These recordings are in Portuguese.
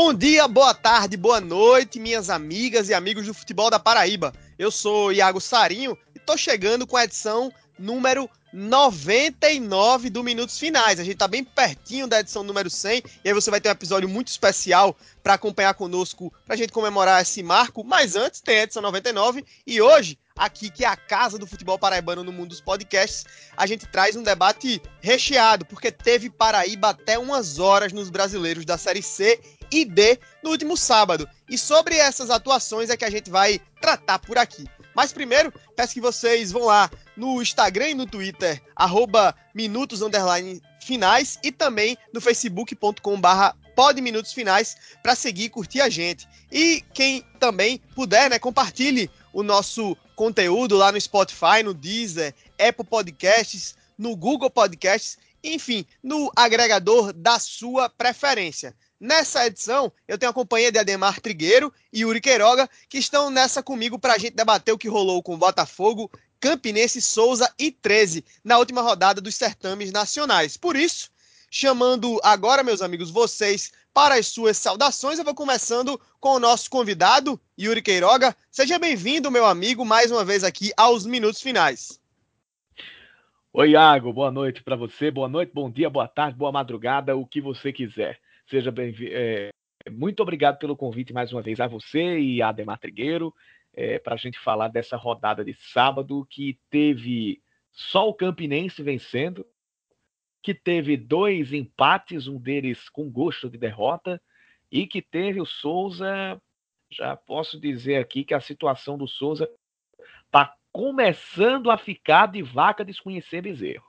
Bom dia, boa tarde, boa noite, minhas amigas e amigos do futebol da Paraíba. Eu sou Iago Sarinho e tô chegando com a edição número 99 do Minutos Finais. A gente tá bem pertinho da edição número 100 e aí você vai ter um episódio muito especial para acompanhar conosco, pra gente comemorar esse marco. Mas antes tem a edição 99 e hoje aqui, que é a casa do futebol paraibano no mundo dos podcasts, a gente traz um debate recheado, porque teve Paraíba até umas horas nos brasileiros da Série C e D no último sábado. E sobre essas atuações é que a gente vai tratar por aqui. Mas primeiro, peço que vocês vão lá no Instagram e no Twitter, arroba minutos finais, e também no facebook.com barra podminutos finais para seguir e curtir a gente. E quem também puder, né, compartilhe o nosso conteúdo lá no Spotify, no Deezer, Apple Podcasts, no Google Podcasts, enfim, no agregador da sua preferência. Nessa edição, eu tenho a companhia de Ademar Trigueiro e Yuri Queiroga, que estão nessa comigo para a gente debater o que rolou com Botafogo, Campinense, Souza e 13 na última rodada dos certames nacionais. Por isso, chamando agora, meus amigos, vocês para as suas saudações, eu vou começando com o nosso convidado, Yuri Queiroga. Seja bem-vindo, meu amigo, mais uma vez aqui aos Minutos Finais. Oi, Iago, boa noite para você, boa noite, bom dia, boa tarde, boa madrugada, o que você quiser. Seja bem-vindo. É, muito obrigado pelo convite mais uma vez a você e a Ademar Trigueiro é, para a gente falar dessa rodada de sábado que teve só o Campinense vencendo, que teve dois empates, um deles com gosto de derrota, e que teve o Souza. Já posso dizer aqui que a situação do Souza está começando a ficar de vaca desconhecer bezerro.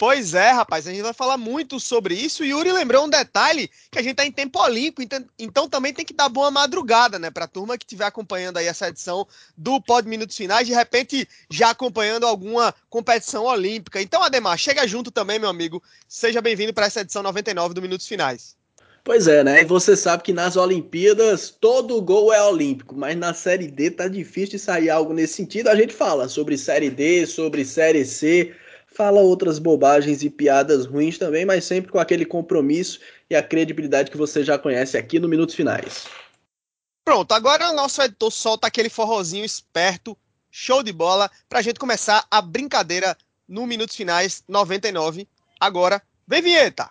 Pois é, rapaz, a gente vai falar muito sobre isso. E Yuri lembrou um detalhe que a gente está em tempo olímpico, então, então, também tem que dar boa madrugada, né? Para a turma que estiver acompanhando aí essa edição do Pod Minutos Finais, de repente já acompanhando alguma competição olímpica. Então, Ademar, chega junto também, meu amigo. Seja bem-vindo para essa edição 99 do Minutos Finais. Pois é, né? E você sabe que nas Olimpíadas todo gol é olímpico, mas na Série D tá difícil de sair algo nesse sentido. A gente fala sobre Série D, sobre Série C fala outras bobagens e piadas ruins também, mas sempre com aquele compromisso e a credibilidade que você já conhece aqui no Minutos Finais. Pronto, agora o nosso editor solta aquele forrozinho esperto, show de bola, pra gente começar a brincadeira no Minutos Finais 99. Agora, vem vinheta!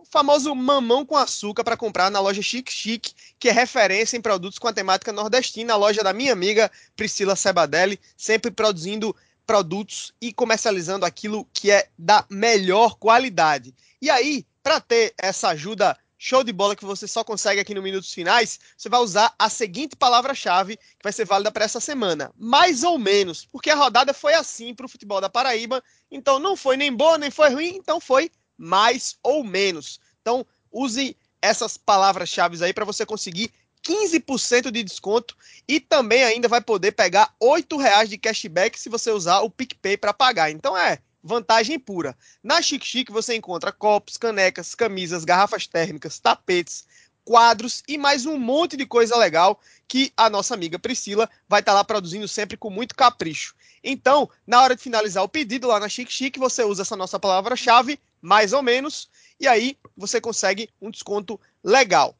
Famoso mamão com açúcar para comprar na loja Chique Chique, que é referência em produtos com a temática nordestina, a loja da minha amiga Priscila Sebadelli, sempre produzindo produtos e comercializando aquilo que é da melhor qualidade. E aí, para ter essa ajuda show de bola que você só consegue aqui no Minutos Finais, você vai usar a seguinte palavra-chave que vai ser válida para essa semana. Mais ou menos, porque a rodada foi assim para o futebol da Paraíba, então não foi nem boa, nem foi ruim, então foi mais ou menos. Então, use essas palavras-chave aí para você conseguir 15% de desconto e também ainda vai poder pegar R$ reais de cashback se você usar o PicPay para pagar. Então é vantagem pura. Na Chic Chic você encontra copos, canecas, camisas, garrafas térmicas, tapetes, quadros e mais um monte de coisa legal que a nossa amiga Priscila vai estar tá lá produzindo sempre com muito capricho. Então, na hora de finalizar o pedido lá na Chic Chic, você usa essa nossa palavra-chave mais ou menos, e aí você consegue um desconto legal.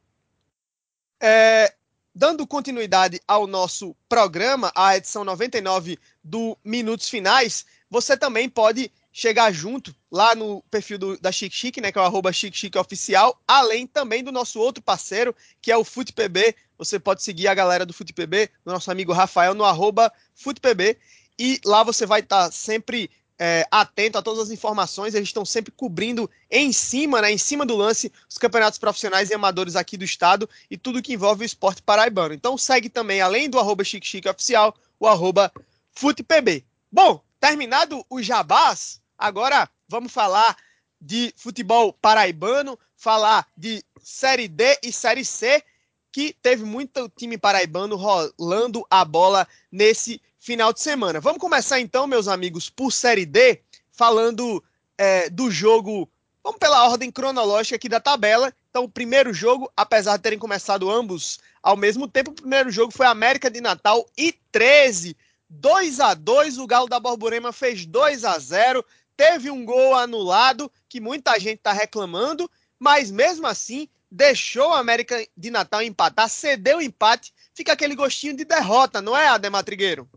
É, dando continuidade ao nosso programa, a edição 99 do Minutos Finais, você também pode chegar junto lá no perfil do, da Chique Chique, né, que é o arroba Chique Chique Oficial, além também do nosso outro parceiro, que é o FutePB. Você pode seguir a galera do FutePB, do nosso amigo Rafael, no arroba FutePB, e lá você vai estar sempre é, atento a todas as informações. Eles estão sempre cobrindo em cima, né, em cima do lance, os campeonatos profissionais e amadores aqui do estado e tudo que envolve o esporte paraibano. Então segue também, além do arroba Chique Chique Oficial, o arroba FutePB. Bom, terminado o jabás, agora vamos falar de futebol paraibano, falar de Série D e Série C, que teve muito time paraibano rolando a bola nesse final de semana. Vamos começar então, meus amigos, por Série D, falando é, do jogo. Vamos pela ordem cronológica aqui da tabela. Então, o primeiro jogo, apesar de terem começado ambos ao mesmo tempo, o primeiro jogo foi América de Natal e 13. 2 a 2 o Galo da Borborema fez 2 a 0 teve um gol anulado, que muita gente está reclamando, mas mesmo assim deixou o América de Natal empatar, cedeu o empate, fica aquele gostinho de derrota, não é, Ademar Trigueiro?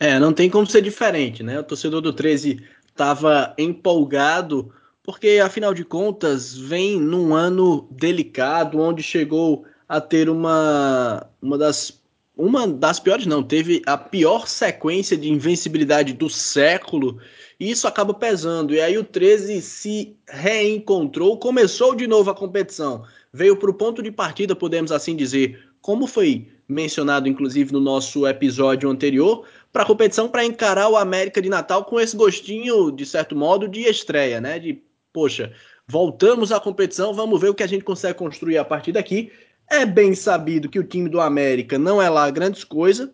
É, não tem como ser diferente, né? O torcedor do 13 estava empolgado, porque afinal de contas vem num ano delicado, onde chegou a ter uma, uma das uma das piores não, teve a pior sequência de invencibilidade do século e isso acaba pesando. E aí o 13 se reencontrou, começou de novo a competição, veio para o ponto de partida, podemos assim dizer, como foi mencionado inclusive no nosso episódio anterior, para a competição para encarar o América de Natal com esse gostinho, de certo modo, de estreia, né? De, poxa, voltamos à competição, vamos ver o que a gente consegue construir a partir daqui. É bem sabido que o time do América não é lá grandes coisas,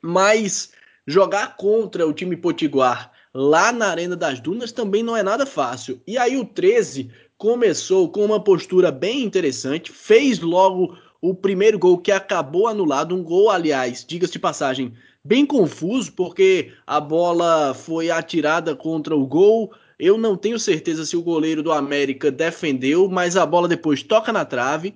mas jogar contra o time Potiguar lá na Arena das Dunas também não é nada fácil. E aí o 13 começou com uma postura bem interessante, fez logo o primeiro gol que acabou anulado, um gol, aliás, diga-se de passagem, bem confuso, porque a bola foi atirada contra o gol. Eu não tenho certeza se o goleiro do América defendeu, mas a bola depois toca na trave,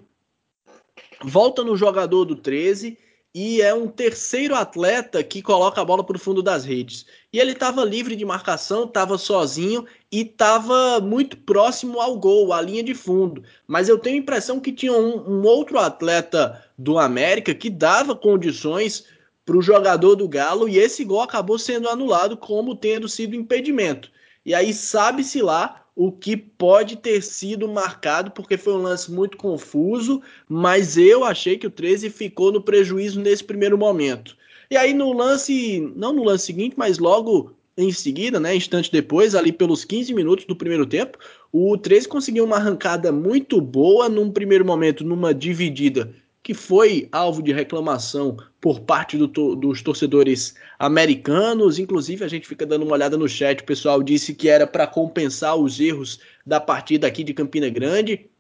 volta no jogador do 13 e é um terceiro atleta que coloca a bola para o fundo das redes. E ele estava livre de marcação, estava sozinho e estava muito próximo ao gol, à linha de fundo. Mas eu tenho a impressão que tinha um, um outro atleta do América que dava condições para o jogador do Galo e esse gol acabou sendo anulado como tendo sido impedimento. E aí sabe-se lá o que pode ter sido marcado, porque foi um lance muito confuso, mas eu achei que o 13 ficou no prejuízo nesse primeiro momento. E aí no lance, não no lance seguinte, mas logo em seguida, né, instante depois, ali pelos 15 minutos do primeiro tempo, o 13 conseguiu uma arrancada muito boa num primeiro momento, numa dividida que foi alvo de reclamação por parte do dos torcedores americanos. Inclusive, a gente fica dando uma olhada no chat, o pessoal disse que era para compensar os erros da partida aqui de Campina Grande.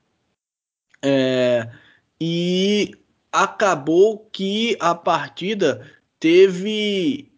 É, e acabou que a partida teve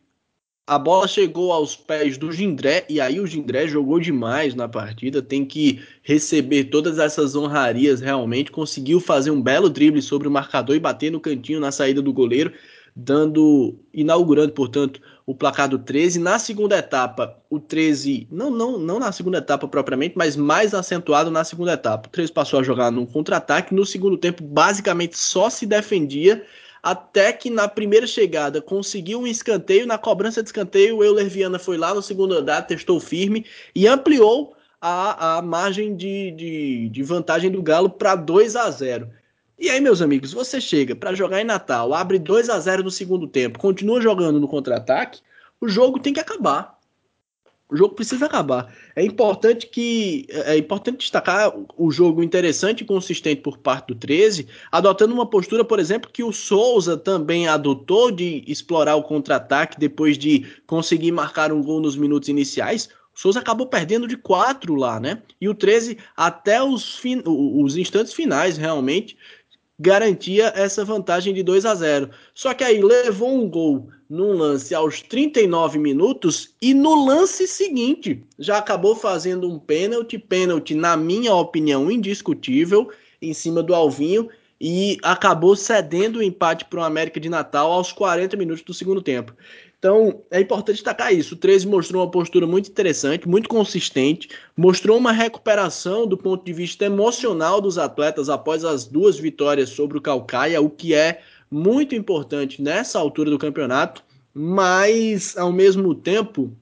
a bola chegou aos pés do Gindré e aí o Gindré jogou demais na partida, tem que receber todas essas honrarias realmente, conseguiu fazer um belo drible sobre o marcador e bater no cantinho na saída do goleiro, dando inaugurando, portanto, o placar do 13. Na segunda etapa, o 13, não não não na segunda etapa propriamente, mas mais acentuado na segunda etapa. O 13 passou a jogar num contra-ataque, no segundo tempo basicamente só se defendia até que na primeira chegada conseguiu um escanteio, na cobrança de escanteio, o Euler Viana foi lá no segundo andar, testou firme e ampliou a, a margem de, de, de vantagem do Galo para 2 a 0. E aí, meus amigos, você chega para jogar em Natal, abre 2 a 0 no segundo tempo, continua jogando no contra-ataque, o jogo tem que acabar. O jogo precisa acabar. É importante que é importante destacar o jogo interessante e consistente por parte do 13, adotando uma postura, por exemplo, que o Souza também adotou de explorar o contra-ataque depois de conseguir marcar um gol nos minutos iniciais. O Souza acabou perdendo de 4 lá, né? E o 13 até os, fin os instantes finais realmente garantia essa vantagem de 2 a 0. Só que aí levou um gol num lance aos 39 minutos e no lance seguinte já acabou fazendo um pênalti, pênalti na minha opinião indiscutível em cima do Alvinho e acabou cedendo o empate para o América de Natal aos 40 minutos do segundo tempo. Então, é importante destacar isso. O 13 mostrou uma postura muito interessante, muito consistente, mostrou uma recuperação do ponto de vista emocional dos atletas após as duas vitórias sobre o Calcaia, o que é muito importante nessa altura do campeonato, mas ao mesmo tempo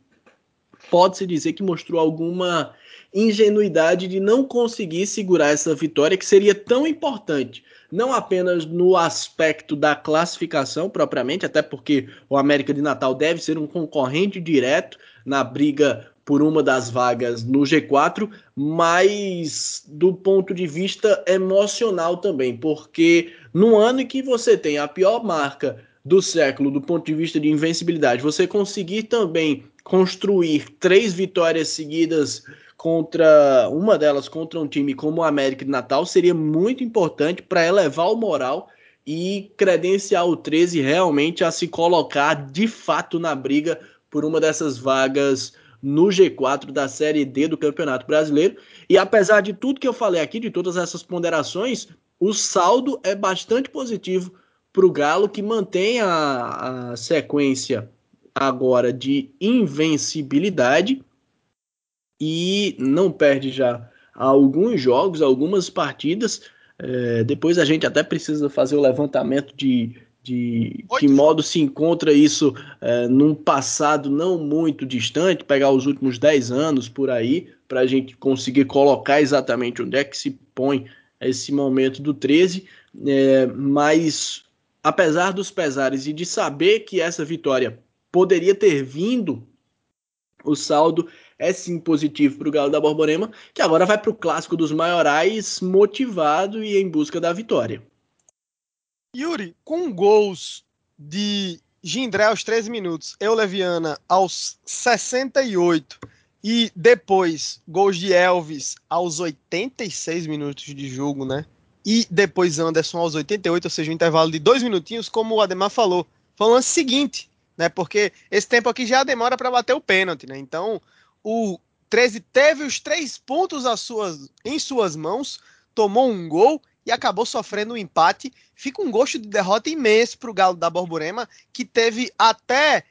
pode-se dizer que mostrou alguma ingenuidade de não conseguir segurar essa vitória que seria tão importante não apenas no aspecto da classificação propriamente, até porque o América de Natal deve ser um concorrente direto na briga por uma das vagas no G4, mas do ponto de vista emocional também, porque no ano em que você tem a pior marca do século do ponto de vista de invencibilidade, você conseguir também construir três vitórias seguidas contra uma delas contra um time como o América de Natal seria muito importante para elevar o moral e credenciar o 13 realmente a se colocar de fato na briga por uma dessas vagas no G4 da Série D do Campeonato Brasileiro. E apesar de tudo que eu falei aqui, de todas essas ponderações, o saldo é bastante positivo para o Galo, que mantém a, a sequência agora de invencibilidade e não perde já alguns jogos, algumas partidas. É, depois a gente até precisa fazer o levantamento de, de que modo se encontra isso é, num passado não muito distante, pegar os últimos 10 anos por aí, para a gente conseguir colocar exatamente onde é que se põe esse momento do 13. É, mas apesar dos pesares e de saber que essa vitória poderia ter vindo, o saldo é sim positivo para o Galo da Borborema, que agora vai para o clássico dos maiorais motivado e em busca da vitória. Yuri, com gols de Gindré aos 13 minutos, Euleviana aos 68 e depois gols de Elvis aos 86 minutos de jogo, né? E depois Anderson aos 88, ou seja, um intervalo de dois minutinhos, como o Ademar falou. Foi o seguinte né? Porque esse tempo aqui já demora para bater o pênalti, né? Então, o 13 teve os três pontos suas, em suas mãos, tomou um gol e acabou sofrendo um empate. Fica um gosto de derrota imenso para o Galo da Borborema, que teve até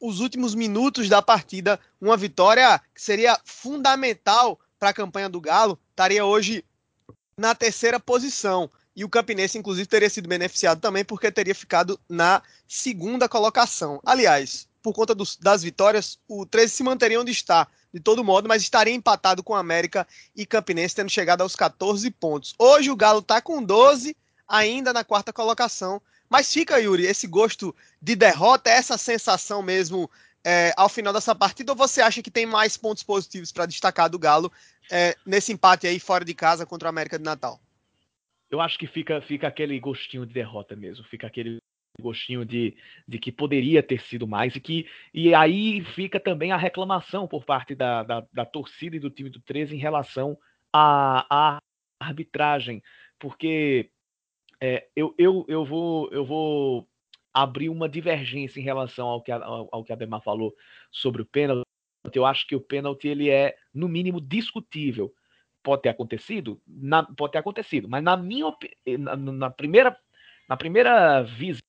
os últimos minutos da partida uma vitória que seria fundamental para a campanha do Galo. Estaria hoje na terceira posição. E o Campinense, inclusive, teria sido beneficiado também porque teria ficado na segunda colocação. Aliás, por conta dos, das vitórias, o 13 se manteria onde está, de todo modo, mas estaria empatado com América e Campinense, tendo chegado aos 14 pontos. Hoje o Galo está com 12, ainda na quarta colocação. Mas fica, Yuri, esse gosto de derrota, essa sensação mesmo é, ao final dessa partida, ou você acha que tem mais pontos positivos para destacar do Galo é, nesse empate aí fora de casa contra o América de Natal? eu acho que fica, fica aquele gostinho de derrota mesmo, fica aquele gostinho de, de que poderia ter sido mais e que e aí fica também a reclamação por parte da, da, da torcida e do time do 13 em relação à, à arbitragem, porque é, eu, eu, eu, vou, eu vou abrir uma divergência em relação ao que a, ao, que a Demar falou sobre o pênalti. Eu acho que o pênalti ele é no mínimo discutível pode ter acontecido, na, pode ter acontecido, mas na minha na, na, primeira na primeira visão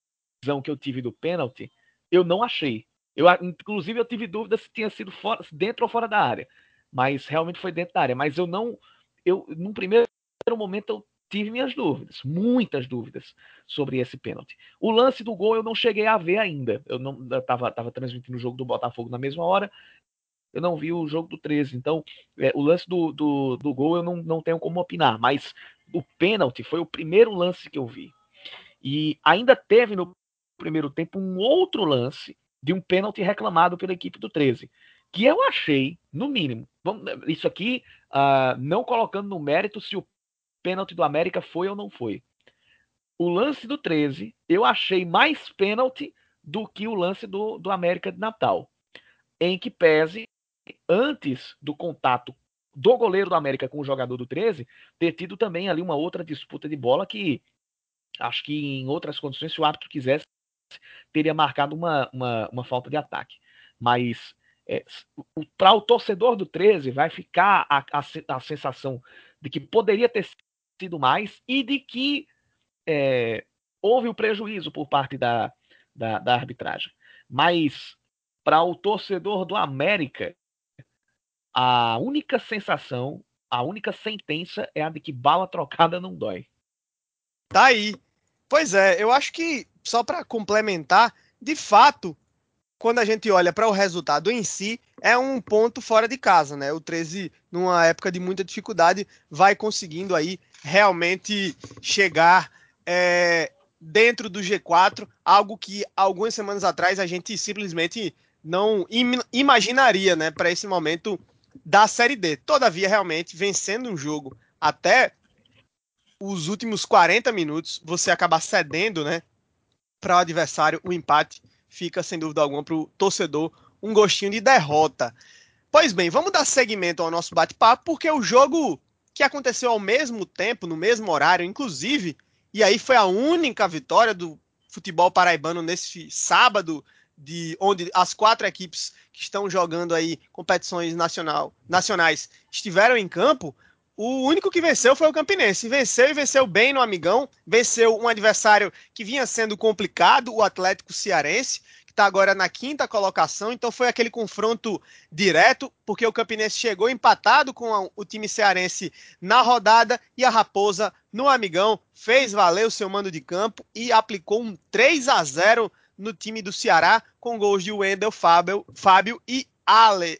que eu tive do pênalti, eu não achei. Eu inclusive eu tive dúvida se tinha sido fora, dentro ou fora da área, mas realmente foi dentro da área, mas eu não eu num primeiro momento eu tive minhas dúvidas, muitas dúvidas sobre esse pênalti. O lance do gol eu não cheguei a ver ainda. Eu não estava tava transmitindo o jogo do Botafogo na mesma hora eu não vi o jogo do 13. Então, é, o lance do, do, do gol eu não, não tenho como opinar, mas o pênalti foi o primeiro lance que eu vi. E ainda teve no primeiro tempo um outro lance de um pênalti reclamado pela equipe do 13, que eu achei, no mínimo, vamos, isso aqui uh, não colocando no mérito se o pênalti do América foi ou não foi. O lance do 13, eu achei mais pênalti do que o lance do, do América de Natal, em que pese antes do contato do goleiro do América com o jogador do 13, ter tido também ali uma outra disputa de bola que acho que em outras condições, se o árbitro quisesse, teria marcado uma, uma, uma falta de ataque. Mas é, para o torcedor do 13 vai ficar a, a, a, sensação de que poderia ter sido mais e de que é, houve o prejuízo por parte da, da, da arbitragem. Mas para o torcedor do América, a única sensação, a única sentença é a de que bala trocada não dói. Tá aí. Pois é, eu acho que, só para complementar, de fato, quando a gente olha para o resultado em si, é um ponto fora de casa, né? O 13, numa época de muita dificuldade, vai conseguindo aí realmente chegar é, dentro do G4, algo que algumas semanas atrás a gente simplesmente não im imaginaria, né, para esse momento da Série D. Todavia, realmente, vencendo um jogo até os últimos 40 minutos, você acaba cedendo, né, para o adversário, o empate fica, sem dúvida alguma, para o torcedor um gostinho de derrota. Pois bem, vamos dar seguimento ao nosso bate-papo, porque o jogo que aconteceu ao mesmo tempo, no mesmo horário, inclusive, e aí foi a única vitória do futebol paraibano nesse sábado, de onde as quatro equipes que estão jogando aí competições nacional, nacionais estiveram em campo, o único que venceu foi o Campinense. Venceu e venceu bem no Amigão. Venceu um adversário que vinha sendo complicado, o Atlético Cearense, que está agora na quinta colocação. Então foi aquele confronto direto, porque o Campinense chegou empatado com o time cearense na rodada e a Raposa no Amigão fez valer o seu mando de campo e aplicou um 3 a 0 no time do Ceará, com gols de Wendel, Fábio, Fábio e Aleph.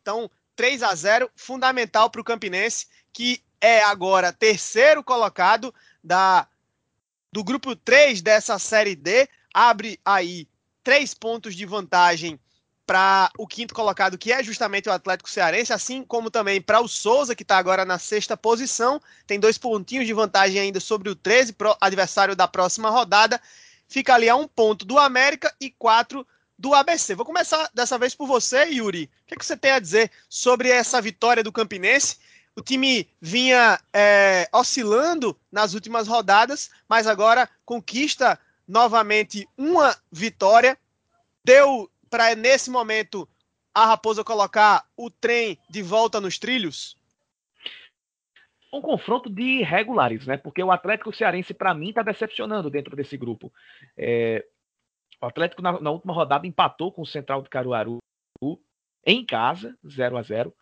Então, 3 a 0 fundamental para o Campinense, que é agora terceiro colocado da, do grupo 3 dessa Série D. Abre aí três pontos de vantagem para o quinto colocado, que é justamente o Atlético Cearense, assim como também para o Souza, que está agora na sexta posição. Tem dois pontinhos de vantagem ainda sobre o 13, adversário da próxima rodada fica ali a um ponto do América e quatro do ABC. Vou começar dessa vez por você, Yuri. O que, é que você tem a dizer sobre essa vitória do Campinense? O time vinha é, oscilando nas últimas rodadas, mas agora conquista novamente uma vitória. Deu para, nesse momento, a Raposa colocar o trem de volta nos trilhos? um confronto de irregulares, né? Porque o Atlético Cearense, para mim, está decepcionando dentro desse grupo. É, o Atlético, na, na, última rodada, empatou com o Central de Caruaru em casa, 0 a 0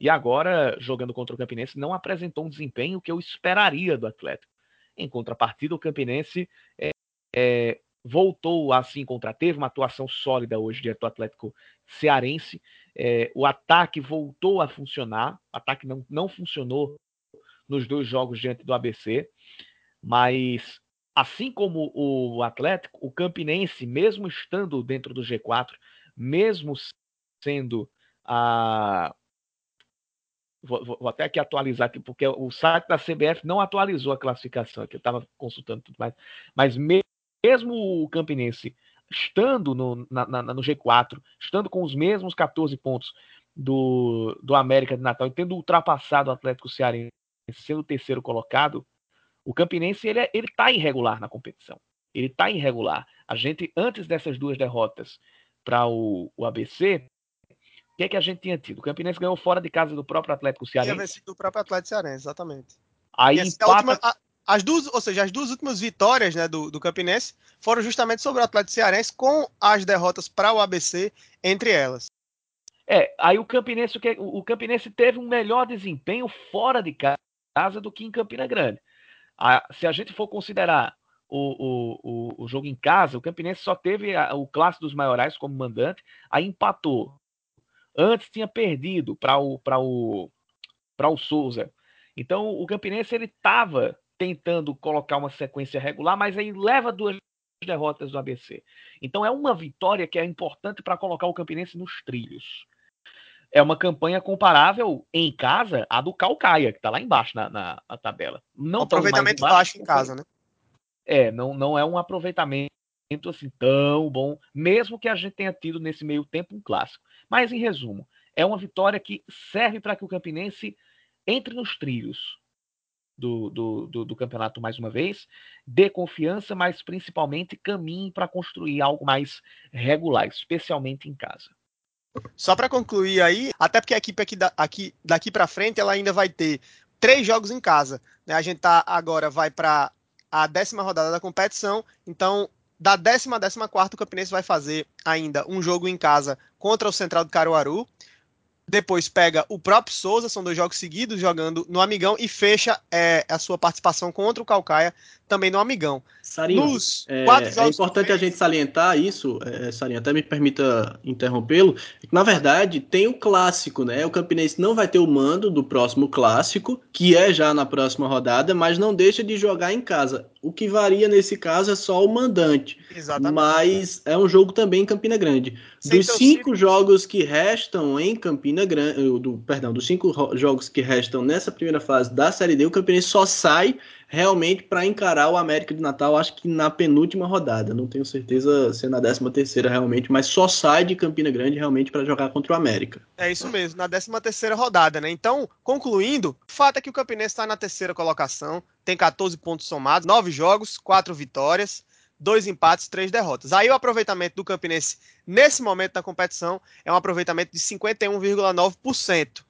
e agora, jogando contra o Campinense, não apresentou um desempenho que eu esperaria do Atlético. Em contrapartida, o Campinense é, é, voltou a se encontrar, teve uma atuação sólida hoje diante do Atlético Cearense. É, o ataque voltou a funcionar, o ataque não, não funcionou nos dois jogos diante do ABC, mas assim como o Atlético, o Campinense, mesmo estando dentro do G4, mesmo sendo a Vou, vou, até aqui atualizar aqui, porque o site da CBF não atualizou a classificação aqui, eu estava consultando tudo mais. Mas mesmo o Campinense estando no, na, na, no G4, estando com os mesmos 14 pontos do, do América de Natal e tendo ultrapassado o Atlético Cearense sendo o terceiro colocado, o Campinense ele, é, ele tá irregular na competição. Ele está irregular. A gente, antes dessas duas derrotas para o, o ABC, o que é que a gente tinha tido? O Campinense ganhou fora de casa do próprio Atlético Cearense. Tinha vencido do próprio Atlético Cearense, exatamente. Aí assim, empata... última, a, as duas, ou seja, as duas últimas vitórias né, do, do Campinense foram justamente sobre o Atlético Cearense, com as derrotas para o ABC entre elas. É, aí o Campinense, o Campinense teve um melhor desempenho fora de casa do que em Campina Grande. A, se a gente for considerar o, o, o, jogo em casa, o Campinense só teve a, o clássico dos maiorais como mandante, aí empatou. Antes tinha perdido para o, o, o Souza. Então o Campinense ele estava tentando colocar uma sequência regular, mas aí leva duas derrotas do ABC. Então é uma vitória que é importante para colocar o Campinense nos trilhos é uma campanha comparável em casa à do Calcaia, que está lá embaixo na, na, na tabela. Não aproveitamento baixo, baixo em casa, né? É, não, não é um aproveitamento assim tão bom, mesmo que a gente tenha tido nesse meio tempo um clássico. Mas em resumo, é uma vitória que serve para que o Campinense entre nos trilhos do, do, do, do, campeonato mais uma vez, dê confiança, mas principalmente caminhe para construir algo mais regular, especialmente em casa. Só para concluir aí, até porque a equipe aqui, aqui daqui para frente ela ainda vai ter três jogos em casa. Né? A gente tá agora vai para a décima rodada da competição, então da décima a décima quarta o Campinense vai fazer ainda um jogo em casa contra o Central do Caruaru depois pega o próprio Souza, são dois jogos seguidos jogando no Amigão e fecha é, a sua participação contra o Calcaia também no Amigão. Sarinho, Nos é, é importante a gente salientar isso, é, Sarinho, até me permita interrompê-lo, é que na verdade tem o clássico, né? O Campinense não vai ter o mando do próximo clássico, que é já na próxima rodada, mas não deixa de jogar em casa. O que varia nesse caso é só o mandante. Exatamente. Mas é um jogo também em Campina Grande. Sem dos cinco jogos que restam em Campina Grande, do, perdão, dos cinco jogos que restam nessa primeira fase da Série D, o Campinense só sai realmente para encarar o América de Natal, acho que na penúltima rodada. Não tenho certeza se é na décima terceira realmente, mas só sai de Campina Grande realmente para jogar contra o América. É isso mesmo, na décima terceira rodada, né? Então, concluindo, o fato é que o Campinense está na terceira colocação, tem 14 pontos somados, 9 jogos, 4 vitórias, dois empates, três derrotas. Aí o aproveitamento do Campinense nesse momento da competição é um aproveitamento de 51,9%.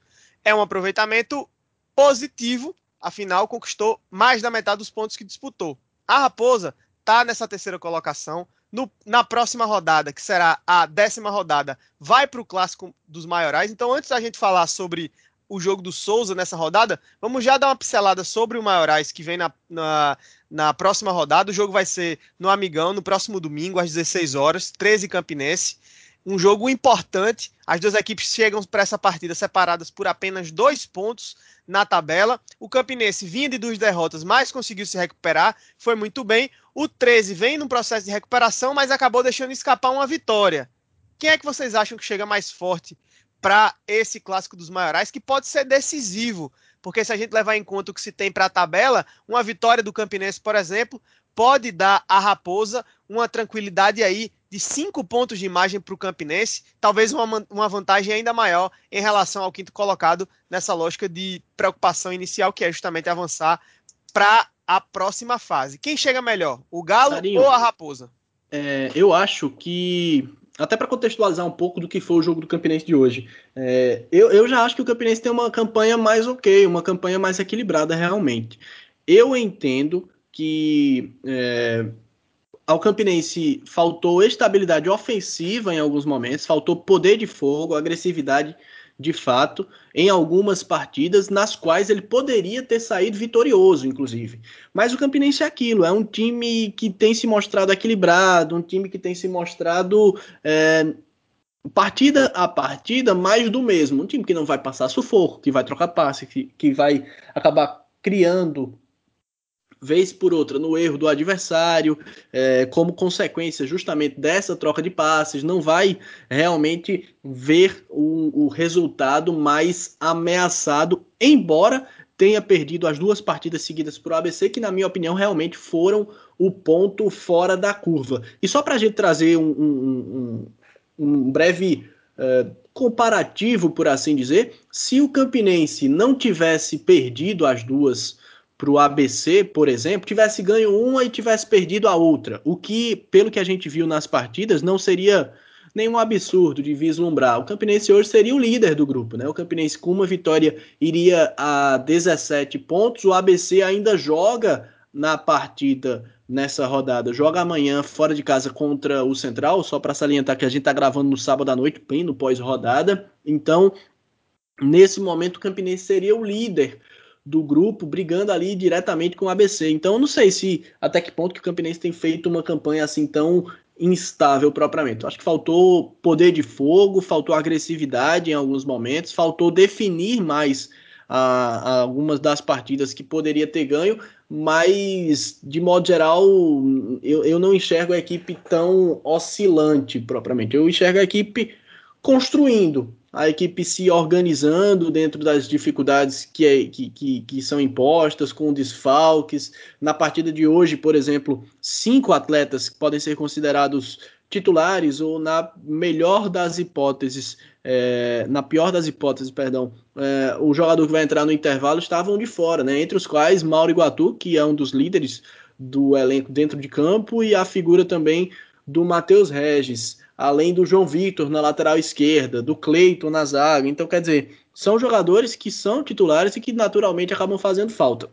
É um aproveitamento positivo afinal conquistou mais da metade dos pontos que disputou. A Raposa está nessa terceira colocação. No, na próxima rodada, que será a décima rodada, vai para o clássico dos maiorais. Então, antes da gente falar sobre o jogo do Souza nessa rodada, vamos já dar uma pincelada sobre o maiorais que vem na, na, na próxima rodada. O jogo vai ser no Amigão, no próximo domingo, às 16 horas, 13 Campinense um jogo importante. As duas equipes chegam para essa partida separadas por apenas dois pontos na tabela. O Campinense vinha de duas derrotas, mas conseguiu se recuperar, foi muito bem. O 13 vem num processo de recuperação, mas acabou deixando escapar uma vitória. Quem é que vocês acham que chega mais forte para esse clássico dos maiorais, que pode ser decisivo? Porque se a gente levar em conta o que se tem para a tabela, uma vitória do Campinense, por exemplo, pode dar à Raposa uma tranquilidade aí de cinco pontos de imagem para o Campinense, talvez uma, uma vantagem ainda maior em relação ao quinto colocado nessa lógica de preocupação inicial, que é justamente avançar para a próxima fase. Quem chega melhor, o Galo ou a Raposa? É, eu acho que, até para contextualizar um pouco do que foi o jogo do Campinense de hoje, é, eu, eu já acho que o Campinense tem uma campanha mais ok, uma campanha mais equilibrada realmente. Eu entendo que é, ao Campinense faltou estabilidade ofensiva em alguns momentos, faltou poder de fogo, agressividade de fato em algumas partidas nas quais ele poderia ter saído vitorioso, inclusive. Mas o Campinense é aquilo, é um time que tem se mostrado equilibrado, um time que tem se mostrado é, partida a partida mais do mesmo, um time que não vai passar sufoco, que vai trocar passe, que, que vai acabar criando vez por outra no erro do adversário, é, como consequência justamente dessa troca de passes, não vai realmente ver o, o resultado mais ameaçado, embora tenha perdido as duas partidas seguidas para o ABC, que na minha opinião realmente foram o ponto fora da curva. E só para a gente trazer um, um, um, um breve uh, comparativo, por assim dizer, se o Campinense não tivesse perdido as duas para o ABC, por exemplo, tivesse ganho uma e tivesse perdido a outra, o que, pelo que a gente viu nas partidas, não seria nenhum absurdo de vislumbrar. O Campinense hoje seria o líder do grupo, né? O Campinense com uma vitória iria a 17 pontos, o ABC ainda joga na partida nessa rodada, joga amanhã fora de casa contra o Central, só para salientar que a gente está gravando no sábado à noite, bem no pós-rodada. Então, nesse momento o Campinense seria o líder do grupo brigando ali diretamente com o ABC. Então eu não sei se até que ponto que o Campinense tem feito uma campanha assim tão instável propriamente. Acho que faltou poder de fogo, faltou agressividade em alguns momentos, faltou definir mais a, a algumas das partidas que poderia ter ganho, mas de modo geral eu, eu não enxergo a equipe tão oscilante propriamente. Eu enxergo a equipe construindo, a equipe se organizando dentro das dificuldades que, é, que, que, que, são impostas, com desfalques. Na partida de hoje, por exemplo, cinco atletas podem ser considerados titulares, ou na melhor das hipóteses, é, na pior das hipóteses, perdão, é, o jogador que vai entrar no intervalo estavam de fora, né? Entre os quais Mauro Iguatu, que é um dos líderes do elenco dentro de campo, e a figura também do Matheus Regis além do João Vitor na lateral esquerda, do Cleiton na zaga. Então, quer dizer, são jogadores que são titulares e que naturalmente acabam fazendo falta.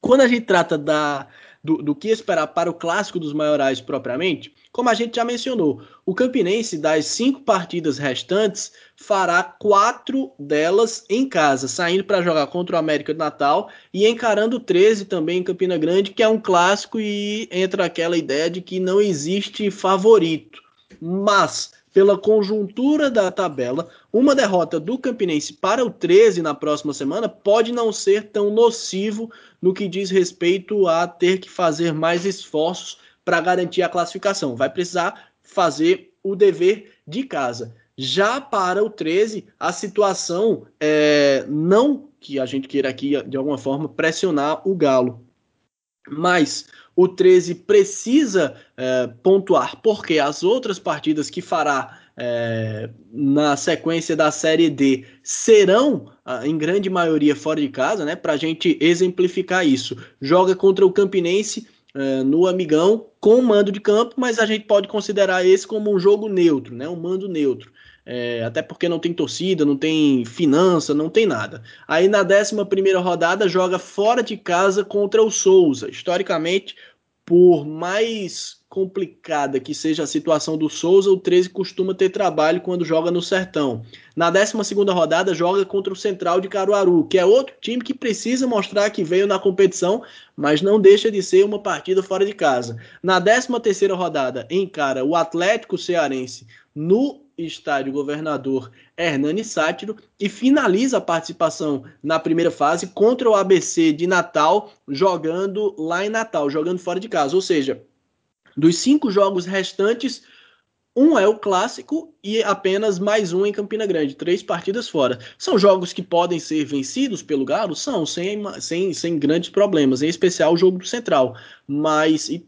Quando a gente trata da, do, do, que esperar para o clássico dos maiorais propriamente, como a gente já mencionou, o Campinense, das cinco partidas restantes, fará quatro delas em casa, saindo para jogar contra o América do Natal e encarando 13 também em Campina Grande, que é um clássico e entra aquela ideia de que não existe favorito. Mas pela conjuntura da tabela, uma derrota do Campinense para o 13 na próxima semana pode não ser tão nocivo no que diz respeito a ter que fazer mais esforços para garantir a classificação. Vai precisar fazer o dever de casa. Já para o 13, a situação é não que a gente queira aqui de alguma forma pressionar o Galo, mas o 13 precisa é, pontuar, porque as outras partidas que fará é, na sequência da Série D serão, ah, em grande maioria, fora de casa, né? Para a gente exemplificar isso. Joga contra o Campinense é, no Amigão com mando de campo, mas a gente pode considerar esse como um jogo neutro, né? Um mando neutro. É, até porque não tem torcida, não tem finança, não tem nada. Aí na 11 primeira rodada joga fora de casa contra o Souza. Historicamente, por mais complicada que seja a situação do Souza, o 13 costuma ter trabalho quando joga no Sertão. Na 12 rodada joga contra o Central de Caruaru, que é outro time que precisa mostrar que veio na competição, mas não deixa de ser uma partida fora de casa. Na 13 rodada encara o Atlético Cearense no estádio Governador Hernani Sátiro e finaliza a participação na primeira fase contra o ABC de Natal, jogando lá em Natal, jogando fora de casa. Ou seja, dos cinco jogos restantes, um é o clássico e apenas mais um em Campina Grande, três partidas fora. São jogos que podem ser vencidos pelo Galo? São, sem, sem, sem grandes problemas, em especial o jogo do Central. Mas e,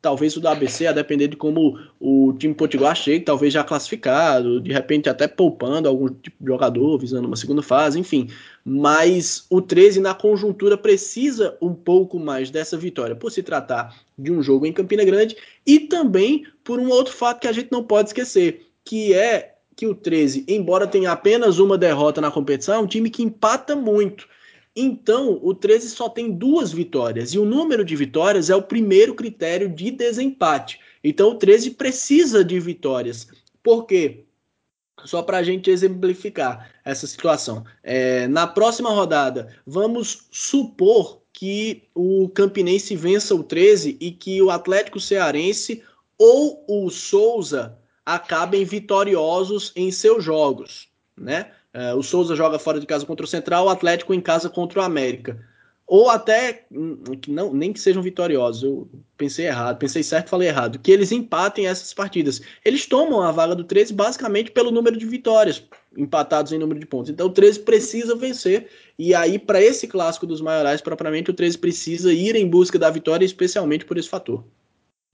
talvez o da ABC, a depender de como o time Potiguar chegue, talvez já classificado, de repente até poupando algum tipo de jogador, visando uma segunda fase, enfim. Mas o 13 na conjuntura precisa um pouco mais dessa vitória, por se tratar de um jogo em Campina Grande e também por um outro fato que a gente não pode esquecer, que é que o 13, embora tenha apenas uma derrota na competição, é um time que empata muito. Então, o 13 só tem duas vitórias e o número de vitórias é o primeiro critério de desempate. Então, o 13 precisa de vitórias. Por quê? Só para a gente exemplificar essa situação. É, na próxima rodada, vamos supor que o Campinense vença o 13 e que o Atlético Cearense ou o Souza acabem vitoriosos em seus jogos, né? Uh, o Souza joga fora de casa contra o Central, o Atlético em casa contra o América. Ou até, hum, que não, nem que sejam vitoriosos, eu pensei errado, pensei certo, falei errado, que eles empatem essas partidas. Eles tomam a vaga do 13 basicamente pelo número de vitórias, empatados em número de pontos. Então o 13 precisa vencer, e aí para esse clássico dos maiorais, propriamente, o 13 precisa ir em busca da vitória, especialmente por esse fator.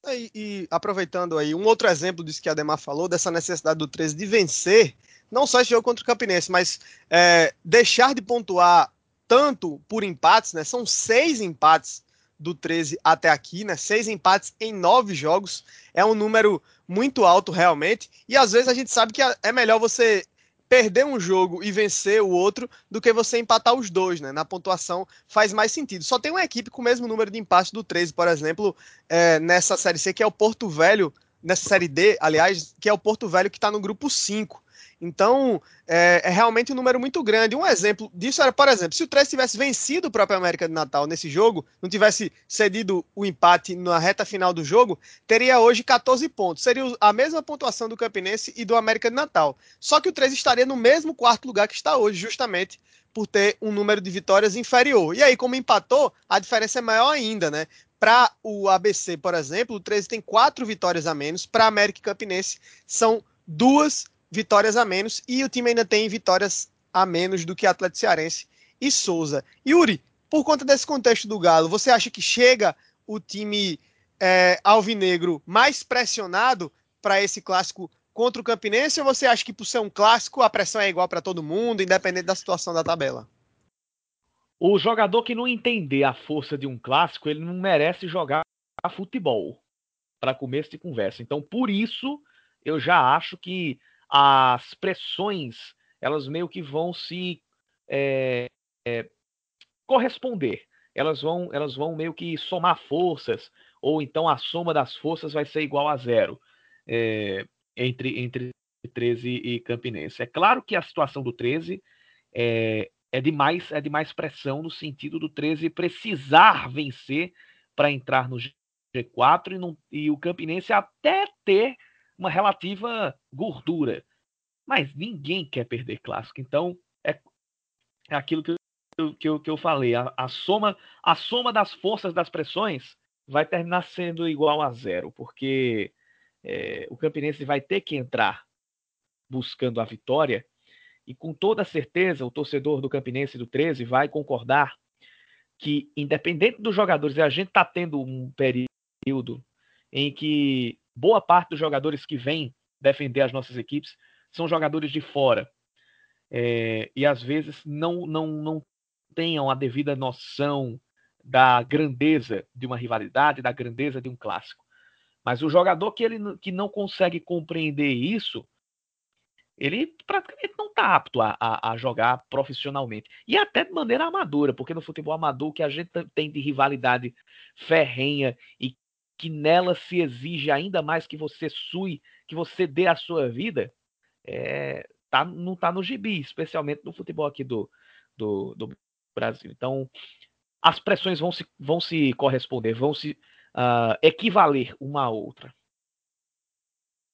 E, e, aproveitando aí, um outro exemplo disso que a Ademar falou, dessa necessidade do 13 de vencer, não só esse jogo contra o Campinense, mas é, deixar de pontuar tanto por empates, né? São seis empates do 13 até aqui, né? Seis empates em nove jogos. É um número muito alto, realmente. E às vezes a gente sabe que é melhor você perder um jogo e vencer o outro do que você empatar os dois, né? Na pontuação faz mais sentido. Só tem uma equipe com o mesmo número de empates do 13, por exemplo, é, nessa Série C, que é o Porto Velho, nessa Série D, aliás, que é o Porto Velho que está no grupo 5. Então, é, é, realmente um número muito grande. Um exemplo disso era, por exemplo, se o 13 tivesse vencido o próprio América de Natal nesse jogo, não tivesse cedido o empate na reta final do jogo, teria hoje 14 pontos. Seria a mesma pontuação do Campinense e do América de Natal. Só que o 13 estaria no mesmo quarto lugar que está hoje, justamente por ter um número de vitórias inferior. E aí, como empatou, a diferença é maior ainda, né? Para o ABC, por exemplo, o 13 tem quatro vitórias a menos. Para América e Campinense, são duas vitórias a menos e o time ainda tem vitórias a menos do que Atlético Cearense e Souza. Yuri, por conta desse contexto do Galo, você acha que chega o time é, alvinegro mais pressionado para esse clássico contra o Campinense ou você acha que por ser um clássico a pressão é igual para todo mundo, independente da situação da tabela? O jogador que não entender a força de um clássico, ele não merece jogar futebol para começo de conversa. Então, por isso, eu já acho que as pressões elas meio que vão se é, é, corresponder. Elas vão, elas vão meio que somar forças, ou então a soma das forças vai ser igual a zero é, entre, entre 13 e Campinense. É claro que a situação do 13 é, é, de mais, é de mais pressão no sentido do 13 precisar vencer para entrar no G4 e, não, e o Campinense até ter uma relativa gordura. Mas ninguém quer perder clássico. Então, é, é aquilo que eu, que eu, que eu falei. A, a, soma, a soma das forças das pressões vai terminar sendo igual a zero, porque é, o Campinense vai ter que entrar buscando a vitória. E com toda certeza, o torcedor do Campinense do 13 vai concordar que, independente dos jogadores, a gente está tendo um período em que boa parte dos jogadores que vêm defender as nossas equipes são jogadores de fora. É, e às vezes não, não, não tenham a devida noção da grandeza de uma rivalidade, da grandeza de um clássico. Mas o jogador que ele que não consegue compreender isso, ele praticamente não está apto a, a, a, jogar profissionalmente. E até de maneira amadora, porque no futebol amador que a gente tem de rivalidade ferrenha e que nela se exige ainda mais que você sue, que você dê a sua vida, é, tá, não está no gibi, especialmente no futebol aqui do, do, do, Brasil. Então, as pressões vão se, vão se corresponder, vão se uh, equivaler uma à outra.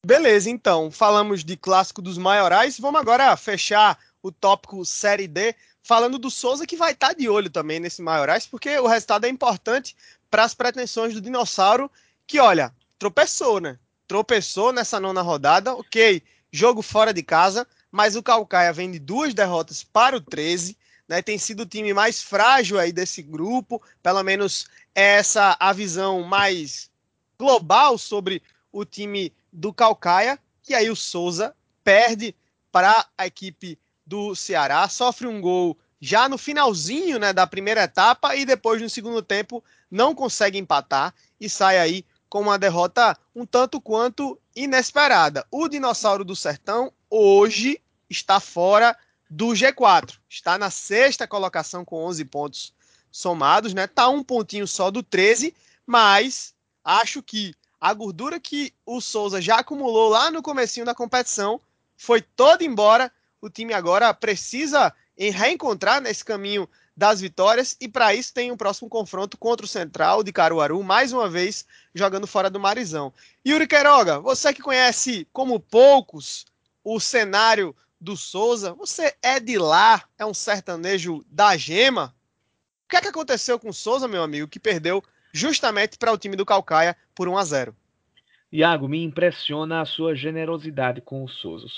Beleza, então, falamos de clássico dos maiorais, vamos agora fechar o tópico Série D, falando do Souza, que vai estar tá de olho também nesse maiorais, porque o resultado é importante para as pretensões do Dinossauro, que olha, tropeçou, né? Tropeçou nessa nona rodada, ok, jogo fora de casa, mas o Calcaia vem de duas derrotas para o 13, né? Tem sido o time mais frágil aí desse grupo, pelo menos essa a visão mais global sobre o time do Calcaia, que aí o Souza perde para a equipe do Ceará, sofre um gol já no finalzinho né, da primeira etapa e depois no segundo tempo não consegue empatar e sai aí com uma derrota um tanto quanto inesperada. O Dinossauro do Sertão hoje está fora do G4, está na sexta colocação com 11 pontos somados, né? Tá um pontinho só do 13, mas acho que a gordura que o Souza já acumulou lá no comecinho da competição foi toda embora. O time agora precisa reencontrar nesse caminho das vitórias e para isso tem um próximo confronto contra o Central de Caruaru, mais uma vez jogando fora do Marizão. Yuri Queiroga, você que conhece como poucos o cenário do Souza, você é de lá, é um sertanejo da gema. O que é que aconteceu com o Souza, meu amigo, que perdeu justamente para o time do Calcaia por 1 a 0? Iago, me impressiona a sua generosidade com o Souza. O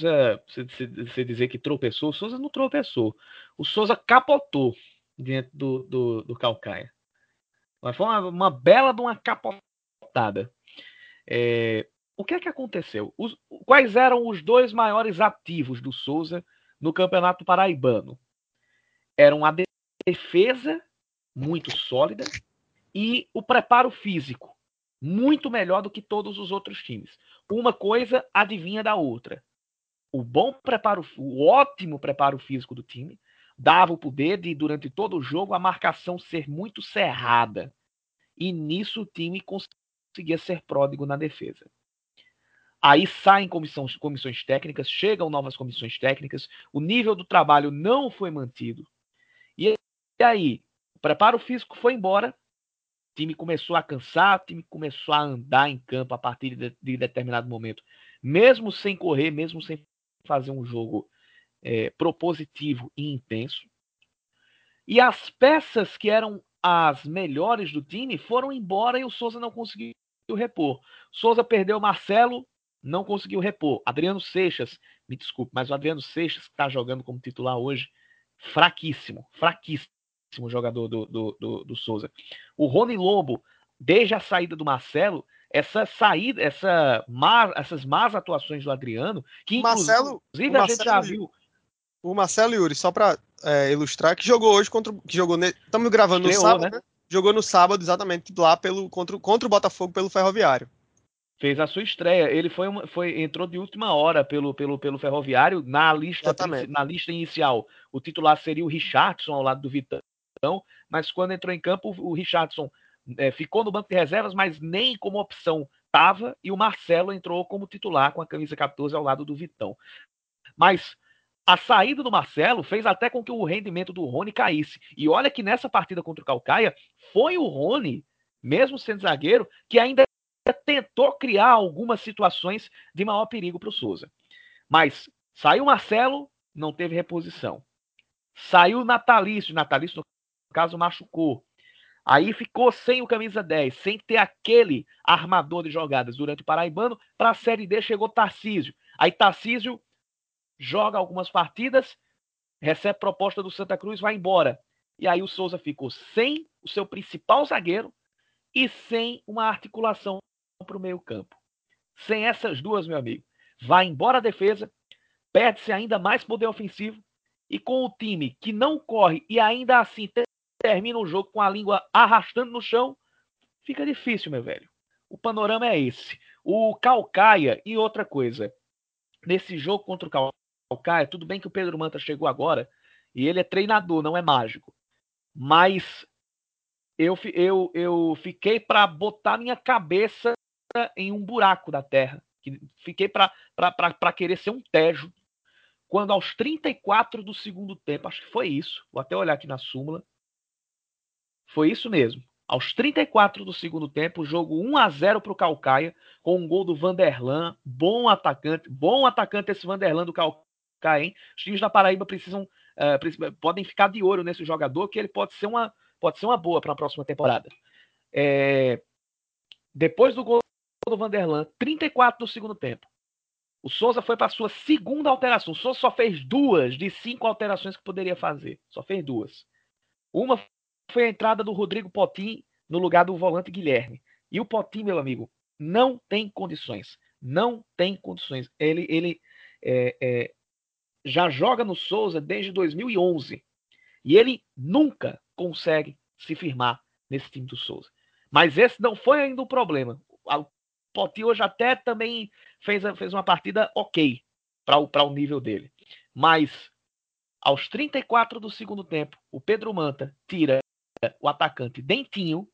Souza você dizer que tropeçou, o Souza não tropeçou. O Souza capotou dentro do, do, do Calcaia. Mas foi uma, uma bela de uma capotada. É, o que é que aconteceu? Os, quais eram os dois maiores ativos do Souza no Campeonato Paraibano? Eram a defesa, muito sólida, e o preparo físico, muito melhor do que todos os outros times. Uma coisa adivinha da outra o bom preparo, o ótimo preparo físico do time dava o poder de, durante todo o jogo, a marcação ser muito cerrada. E nisso o time conseguia ser pródigo na defesa. Aí saem comissões, comissões técnicas, chegam novas comissões técnicas, o nível do trabalho não foi mantido. E aí, o preparo físico foi embora, o time começou a cansar, o time começou a andar em campo a partir de, de determinado momento, mesmo sem correr, mesmo sem fazer um jogo é, propositivo e intenso. E as peças que eram as melhores do time foram embora e o Souza não conseguiu repor. Souza perdeu Marcelo, não conseguiu repor. Adriano Seixas, me desculpe, mas o Adriano Seixas, que está jogando como titular hoje, fraquíssimo, fraquíssimo jogador do, do, do, do Souza. O Rony Lobo, desde a saída do Marcelo, essa saída, essa má, essas más atuações do Adriano, que Marcelo, inclusive a gente já viu. O Marcelo Yuri, só para é, ilustrar, que jogou hoje contra. Que jogou. Estamos gravando Estreou, no sábado, né? né? Jogou no sábado, exatamente, lá pelo, contra, contra o Botafogo pelo Ferroviário. Fez a sua estreia. Ele foi, foi entrou de última hora pelo, pelo, pelo Ferroviário na lista, na lista inicial. O titular seria o Richardson ao lado do Vitão, mas quando entrou em campo, o Richardson é, ficou no banco de reservas, mas nem como opção estava, e o Marcelo entrou como titular com a camisa 14 ao lado do Vitão. Mas a saída do Marcelo fez até com que o rendimento do Rony caísse. E olha que nessa partida contra o Calcaia, foi o Rony, mesmo sendo zagueiro, que ainda tentou criar algumas situações de maior perigo para o Souza. Mas saiu Marcelo, não teve reposição. Saiu Natalício, Natalício, no caso, machucou. Aí ficou sem o camisa 10, sem ter aquele armador de jogadas durante o Paraibano. Para a Série D chegou Tarcísio. Aí Tarcísio joga algumas partidas, recebe proposta do Santa Cruz, vai embora. E aí o Souza ficou sem o seu principal zagueiro e sem uma articulação para o meio-campo. Sem essas duas, meu amigo, vai embora a defesa, perde-se ainda mais poder ofensivo e com o time que não corre e ainda assim termina o jogo com a língua arrastando no chão, fica difícil, meu velho. O panorama é esse. O Calcaia e outra coisa. Nesse jogo contra o Calcaia, tudo bem que o Pedro Manta chegou agora e ele é treinador, não é mágico. Mas eu, eu, eu fiquei para botar minha cabeça em um buraco da terra. Fiquei para querer ser um tejo. Quando aos 34 do segundo tempo, acho que foi isso, vou até olhar aqui na súmula, foi isso mesmo. Aos 34 do segundo tempo, jogo 1 a 0 para o Calcaia, com um gol do Vanderlan, bom atacante, bom atacante esse Vanderlan do Calcaia, hein? Os times da Paraíba precisam, uh, podem ficar de olho nesse jogador, que ele pode ser uma, pode ser uma boa para a próxima temporada. É, depois do gol do Vanderlan, 34 do segundo tempo, o Souza foi para sua segunda alteração. O Souza só fez duas de cinco alterações que poderia fazer. Só fez duas. Uma foi a entrada do Rodrigo Potim no lugar do volante Guilherme. E o Potim, meu amigo, não tem condições. Não tem condições. Ele, ele é, é, já joga no Souza desde 2011. E ele nunca consegue se firmar nesse time do Souza. Mas esse não foi ainda o problema. O Potinho hoje até também fez, fez uma partida ok para o, o nível dele. Mas aos 34 do segundo tempo, o Pedro Manta tira o atacante Dentinho,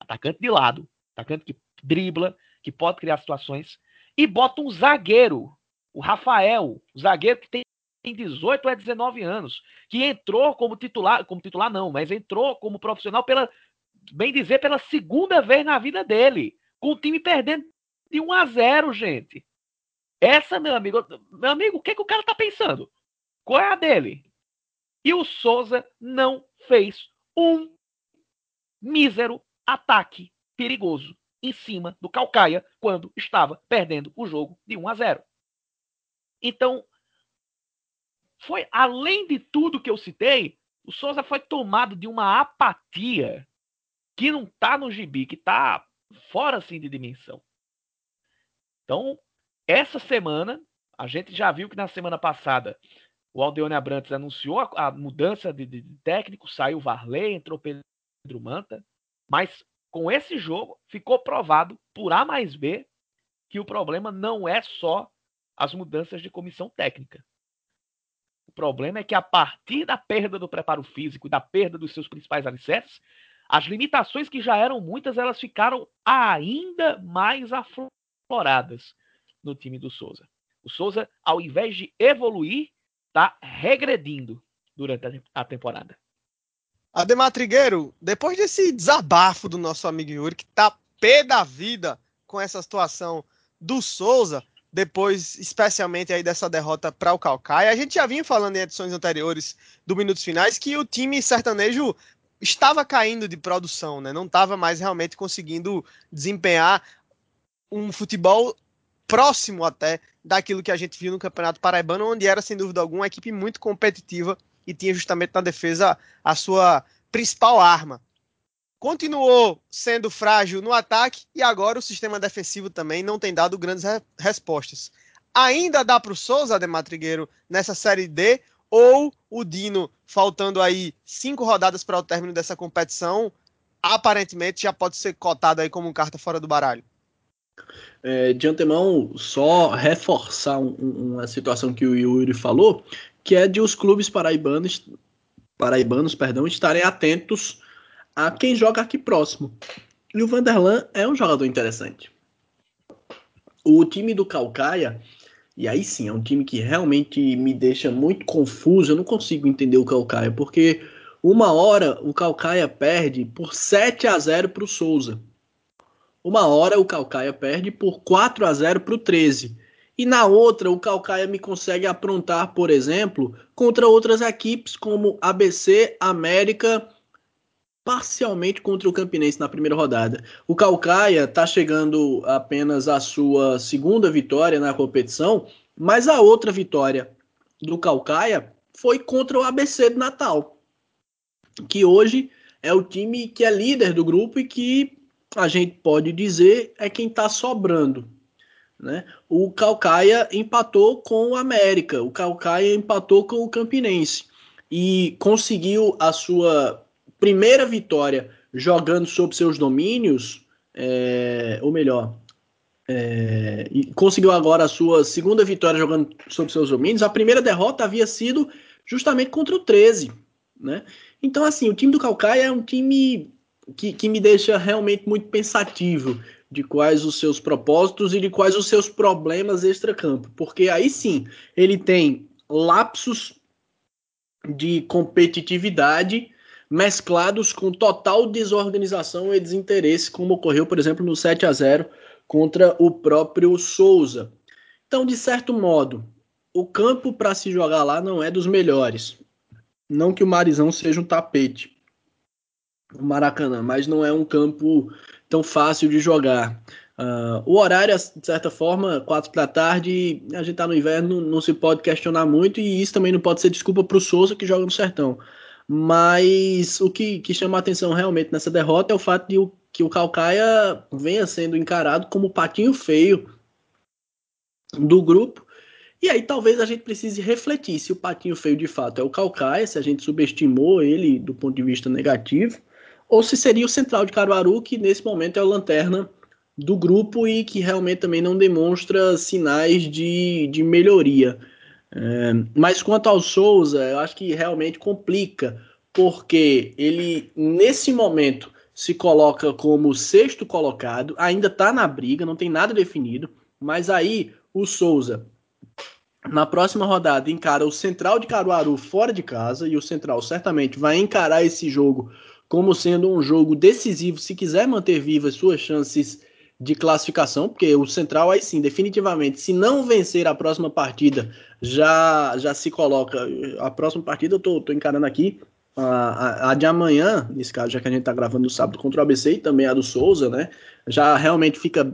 atacante de lado, atacante que dribla, que pode criar situações, e bota um zagueiro, o Rafael, o zagueiro que tem 18 a 19 anos, que entrou como titular, como titular não, mas entrou como profissional pela, bem dizer, pela segunda vez na vida dele, com o time perdendo de 1 a 0, gente. Essa, meu amigo, meu amigo, o que, que o cara tá pensando? Qual é a dele? E o Souza não fez um mísero ataque perigoso em cima do Calcaia quando estava perdendo o jogo de 1 a 0. Então, foi além de tudo que eu citei, o Souza foi tomado de uma apatia que não está no gibi, que está fora assim de dimensão. Então, essa semana, a gente já viu que na semana passada o Aldeone Abrantes anunciou a, a mudança de, de, técnico, saiu o Varley, entrou Pedro Manta, mas com esse jogo ficou provado por A mais B que o problema não é só as mudanças de comissão técnica. O problema é que a partir da perda do preparo físico, da perda dos seus principais alicerces, as limitações que já eram muitas, elas ficaram ainda mais afloradas no time do Souza. O Souza, ao invés de evoluir, está regredindo durante a temporada. Ademar Trigueiro, depois desse desabafo do nosso amigo Yuri, que tá pé da vida com essa situação do Souza, depois, especialmente aí dessa derrota para o Calcaia, a gente já vinha falando em edições anteriores do Minutos Finais que o time sertanejo estava caindo de produção, né? Não estava mais realmente conseguindo desempenhar um futebol próximo até daquilo que a gente viu no Campeonato Paraibano, onde era sem dúvida alguma uma equipe muito competitiva e tinha justamente na defesa a sua principal arma. Continuou sendo frágil no ataque e agora o sistema defensivo também não tem dado grandes re respostas. Ainda dá para o Souza, Ademar Trigueiro, nessa Série D, ou o Dino, faltando aí cinco rodadas para o término dessa competição, aparentemente já pode ser cotado aí como carta fora do baralho? É, de antemão, só reforçar um, uma situação que o Yuri falou, que é de os clubes paraibanos, paraibanos perdão, estarem atentos a quem joga aqui próximo. E o Vanderlan é um jogador interessante. O time do Calcaia, e aí sim, é um time que realmente me deixa muito confuso. Eu não consigo entender o Calcaia, porque uma hora o Calcaia perde por 7 a 0 para o Souza. Uma hora o Calcaia perde por 4 a 0 para o 13. E na outra, o Calcaia me consegue aprontar, por exemplo, contra outras equipes como ABC, América, parcialmente contra o Campinense na primeira rodada. O Calcaia está chegando apenas à sua segunda vitória na competição, mas a outra vitória do Calcaia foi contra o ABC de Natal, que hoje é o time que é líder do grupo e que a gente pode dizer é quem está sobrando. Né? O Calcaia empatou com o América, o Calcaia empatou com o Campinense e conseguiu a sua primeira vitória jogando sob seus domínios, é, ou melhor, é, conseguiu agora a sua segunda vitória jogando sob seus domínios. A primeira derrota havia sido justamente contra o 13. Né? Então, assim, o time do Calcaia é um time que, que me deixa realmente muito pensativo de quais os seus propósitos e de quais os seus problemas extra-campo. Porque aí sim, ele tem lapsos de competitividade mesclados com total desorganização e desinteresse, como ocorreu, por exemplo, no 7 a 0 contra o próprio Souza. Então, de certo modo, o campo para se jogar lá não é dos melhores. Não que o Marizão seja um tapete, o Maracanã, mas não é um campo tão fácil de jogar. Uh, o horário, de certa forma, quatro da tarde, a gente está no inverno, não se pode questionar muito, e isso também não pode ser desculpa para o Souza que joga no sertão. Mas o que, que chama a atenção realmente nessa derrota é o fato de o, que o Calcaia venha sendo encarado como o patinho feio do grupo. E aí talvez a gente precise refletir se o patinho feio de fato é o Calcaia, se a gente subestimou ele do ponto de vista negativo, ou se seria o Central de Caruaru, que nesse momento é o lanterna do grupo e que realmente também não demonstra sinais de, de melhoria. É, mas quanto ao Souza, eu acho que realmente complica, porque ele, nesse momento, se coloca como sexto colocado, ainda está na briga, não tem nada definido, mas aí o Souza, na próxima rodada, encara o Central de Caruaru fora de casa, e o Central certamente vai encarar esse jogo como sendo um jogo decisivo se quiser manter vivas suas chances de classificação, porque o Central aí sim, definitivamente, se não vencer a próxima partida, já já se coloca. A próxima partida eu tô, tô encarando aqui. A, a, de amanhã, nesse caso, já que a gente tá gravando no sábado contra o ABC e também a do Souza, né? Já realmente fica.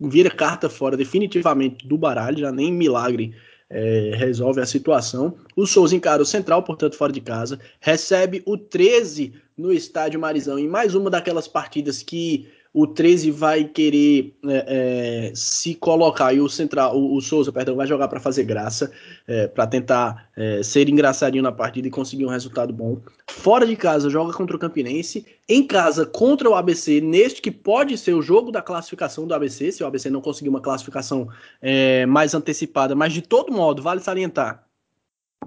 vira carta fora definitivamente do baralho, já nem milagre é, resolve a situação. O Souza encara o Central, portanto, fora de casa, recebe o 13 no estádio Marizão em mais uma daquelas partidas que o 13 vai querer é, é, se colocar e o central, o, o Souza, perdão, vai jogar para fazer graça, é, para tentar é, ser engraçadinho na partida e conseguir um resultado bom. Fora de casa joga contra o Campinense, em casa contra o ABC, neste que pode ser o jogo da classificação do ABC, se o ABC não conseguir uma classificação é, mais antecipada, mas de todo modo vale salientar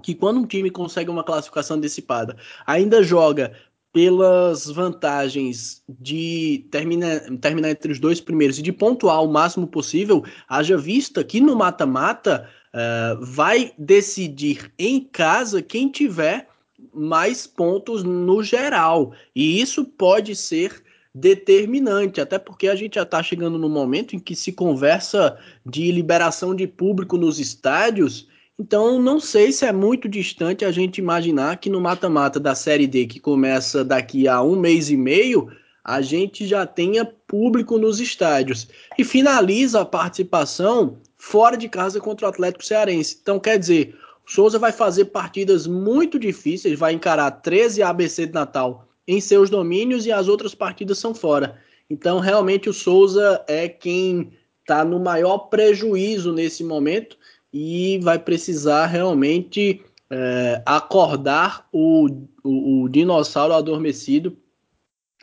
que quando um time consegue uma classificação antecipada, ainda joga pelas vantagens de terminar, terminar entre os dois primeiros e de pontuar o máximo possível, haja vista que no mata-mata uh, vai decidir em casa quem tiver mais pontos no geral. E isso pode ser determinante, até porque a gente já está chegando no momento em que se conversa de liberação de público nos estádios então, não sei se é muito distante a gente imaginar que no mata-mata da Série D, que começa daqui a um mês e meio, a gente já tenha público nos estádios. E finaliza a participação fora de casa contra o Atlético Cearense. Então, quer dizer, o Souza vai fazer partidas muito difíceis, vai encarar 13 ABC de Natal em seus domínios e as outras partidas são fora. Então, realmente, o Souza é quem está no maior prejuízo nesse momento e vai precisar realmente é, acordar o, o, o dinossauro adormecido,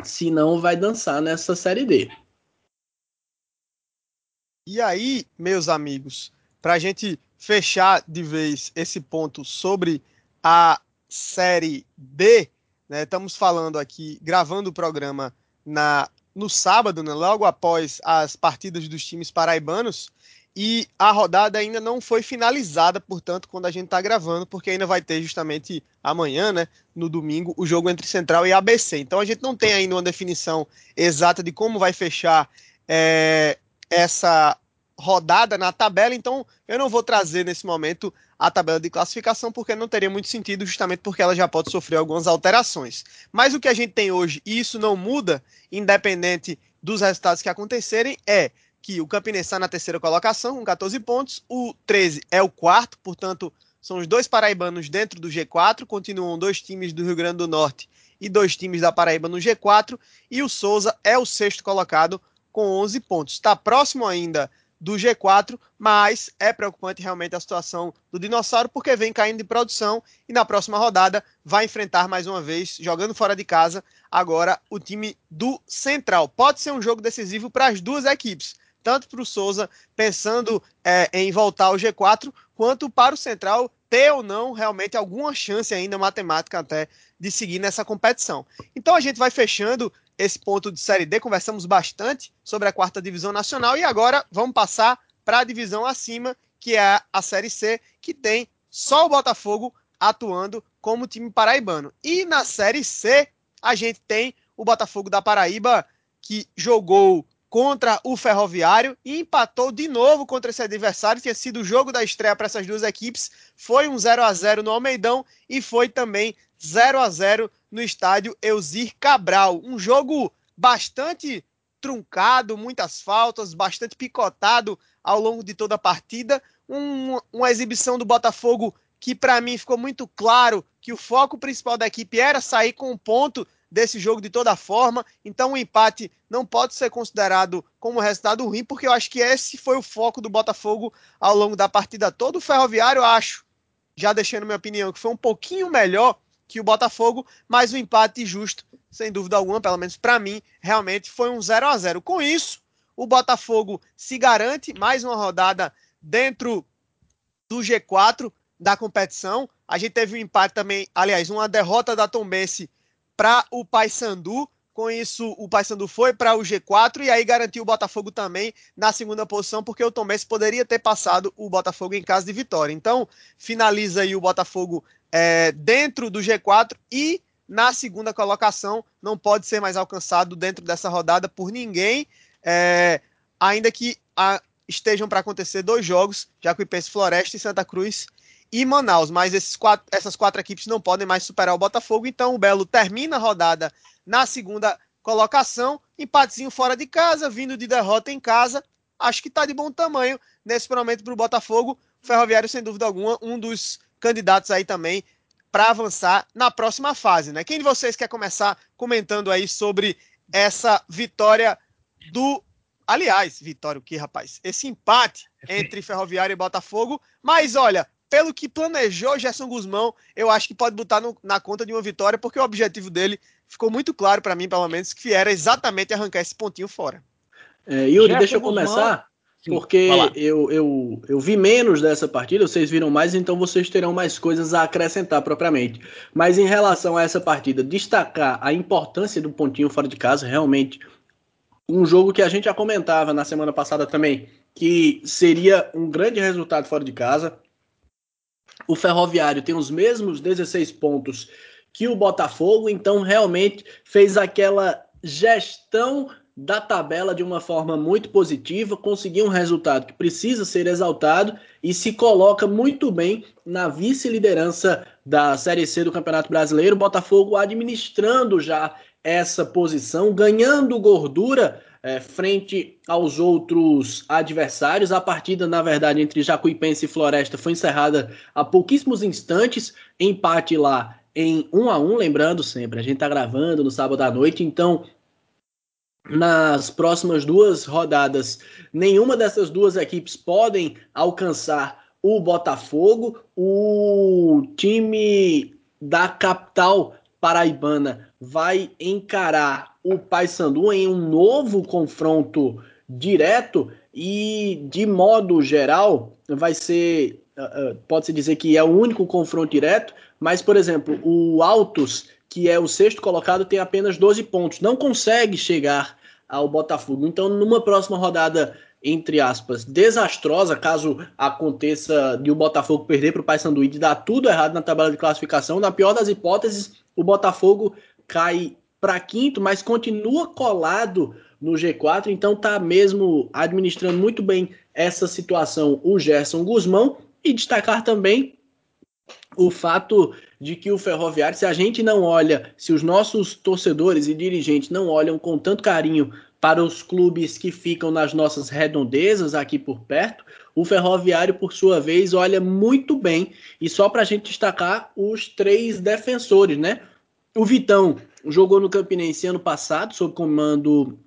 senão vai dançar nessa série D. E aí, meus amigos, para a gente fechar de vez esse ponto sobre a série D, né, estamos falando aqui, gravando o programa na, no sábado, né, logo após as partidas dos times paraibanos, e a rodada ainda não foi finalizada, portanto, quando a gente está gravando, porque ainda vai ter justamente amanhã, né, no domingo, o jogo entre Central e ABC. Então a gente não tem ainda uma definição exata de como vai fechar é, essa rodada na tabela, então eu não vou trazer nesse momento a tabela de classificação, porque não teria muito sentido, justamente porque ela já pode sofrer algumas alterações. Mas o que a gente tem hoje, e isso não muda, independente dos resultados que acontecerem, é que o Campinense está na terceira colocação, com 14 pontos, o 13 é o quarto, portanto, são os dois paraibanos dentro do G4, continuam dois times do Rio Grande do Norte e dois times da Paraíba no G4, e o Souza é o sexto colocado com 11 pontos. Está próximo ainda do G4, mas é preocupante realmente a situação do Dinossauro, porque vem caindo de produção e na próxima rodada vai enfrentar mais uma vez, jogando fora de casa, agora o time do Central. Pode ser um jogo decisivo para as duas equipes, tanto para o Souza pensando é, em voltar ao G4, quanto para o Central ter ou não realmente alguma chance ainda matemática até de seguir nessa competição. Então a gente vai fechando esse ponto de Série D, conversamos bastante sobre a quarta divisão nacional e agora vamos passar para a divisão acima, que é a Série C, que tem só o Botafogo atuando como time paraibano. E na Série C, a gente tem o Botafogo da Paraíba, que jogou contra o Ferroviário e empatou de novo contra esse adversário. Tinha sido o jogo da estreia para essas duas equipes. Foi um 0 a 0 no Almeidão e foi também 0 a 0 no estádio Elzir Cabral. Um jogo bastante truncado, muitas faltas, bastante picotado ao longo de toda a partida. Um, uma exibição do Botafogo que, para mim, ficou muito claro que o foco principal da equipe era sair com um ponto desse jogo de toda forma. Então, o empate não pode ser considerado como resultado ruim, porque eu acho que esse foi o foco do Botafogo ao longo da partida toda. O Ferroviário, acho, já deixando minha opinião, que foi um pouquinho melhor que o Botafogo, mas o empate justo, sem dúvida alguma, pelo menos para mim, realmente foi um 0 a 0 Com isso, o Botafogo se garante mais uma rodada dentro do G4 da competição. A gente teve um empate também, aliás, uma derrota da Tombense para o Paysandu. Com isso, o Paysandu foi para o G4 e aí garantiu o Botafogo também na segunda posição, porque o Tombense poderia ter passado o Botafogo em caso de vitória. Então, finaliza aí o Botafogo é, dentro do G4 e na segunda colocação não pode ser mais alcançado dentro dessa rodada por ninguém, é, ainda que a, estejam para acontecer dois jogos, Jacuipense Floresta e Santa Cruz e Manaus, mas esses quatro, essas quatro equipes não podem mais superar o Botafogo, então o Belo termina a rodada na segunda colocação, empatezinho fora de casa, vindo de derrota em casa, acho que está de bom tamanho nesse momento para o Botafogo, Ferroviário sem dúvida alguma, um dos candidatos aí também para avançar na próxima fase, né? Quem de vocês quer começar comentando aí sobre essa vitória do Aliás, vitória o que, rapaz? Esse empate entre Ferroviário e Botafogo, mas olha, pelo que planejou Gerson Guzmão, eu acho que pode botar no, na conta de uma vitória, porque o objetivo dele ficou muito claro para mim, pelo menos, que era exatamente arrancar esse pontinho fora. É, Yuri, Gerson deixa eu começar porque eu, eu, eu vi menos dessa partida, vocês viram mais, então vocês terão mais coisas a acrescentar propriamente. Mas em relação a essa partida, destacar a importância do pontinho fora de casa, realmente um jogo que a gente já comentava na semana passada também, que seria um grande resultado fora de casa. O Ferroviário tem os mesmos 16 pontos que o Botafogo, então realmente fez aquela gestão da tabela de uma forma muito positiva, conseguiu um resultado que precisa ser exaltado e se coloca muito bem na vice-liderança da Série C do Campeonato Brasileiro. Botafogo administrando já essa posição, ganhando gordura é, frente aos outros adversários. A partida, na verdade, entre Jacuipense e Floresta foi encerrada há pouquíssimos instantes, empate lá em 1 a 1 lembrando sempre, a gente está gravando no sábado à noite, então nas próximas duas rodadas, nenhuma dessas duas equipes podem alcançar o Botafogo. O time da capital paraibana vai encarar o Paysandu em um novo confronto direto e de modo geral vai ser uh, uh, pode-se dizer que é o único confronto direto, mas por exemplo, o Altos que é o sexto colocado, tem apenas 12 pontos. Não consegue chegar ao Botafogo. Então, numa próxima rodada, entre aspas, desastrosa, caso aconteça de o Botafogo perder para o Paysandu e de dar tudo errado na tabela de classificação, na pior das hipóteses, o Botafogo cai para quinto, mas continua colado no G4, então tá mesmo administrando muito bem essa situação o Gerson Guzmão e destacar também o fato de que o Ferroviário, se a gente não olha, se os nossos torcedores e dirigentes não olham com tanto carinho para os clubes que ficam nas nossas redondezas aqui por perto, o Ferroviário, por sua vez, olha muito bem. E só para a gente destacar os três defensores, né? O Vitão jogou no Campinense ano passado, sob comando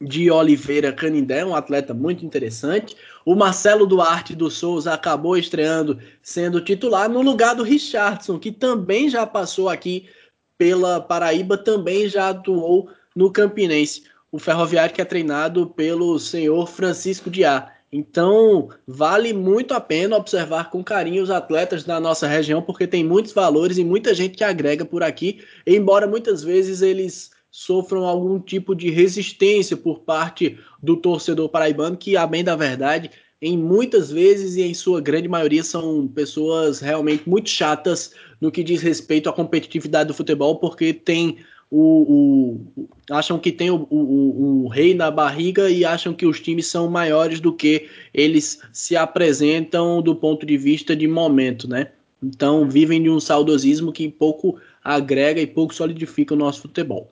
de Oliveira Canindé, um atleta muito interessante. O Marcelo Duarte do Souza acabou estreando sendo titular no lugar do Richardson, que também já passou aqui pela Paraíba, também já atuou no Campinense. O Ferroviário que é treinado pelo senhor Francisco Diá. Então, vale muito a pena observar com carinho os atletas da nossa região, porque tem muitos valores e muita gente que agrega por aqui, embora muitas vezes eles sofram algum tipo de resistência por parte do torcedor paraibano, que, a bem da verdade, em muitas vezes e em sua grande maioria são pessoas realmente muito chatas no que diz respeito à competitividade do futebol, porque tem o, o acham que tem o, o, o, rei na barriga e acham que os times são maiores do que eles se apresentam do ponto de vista de momento, né? Então vivem de um saudosismo que pouco agrega e pouco solidifica o nosso futebol.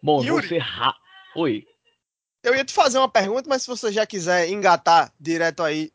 Bom, Yuri, você. Ra... Oi. Eu ia te fazer uma pergunta, mas se você já quiser engatar direto aí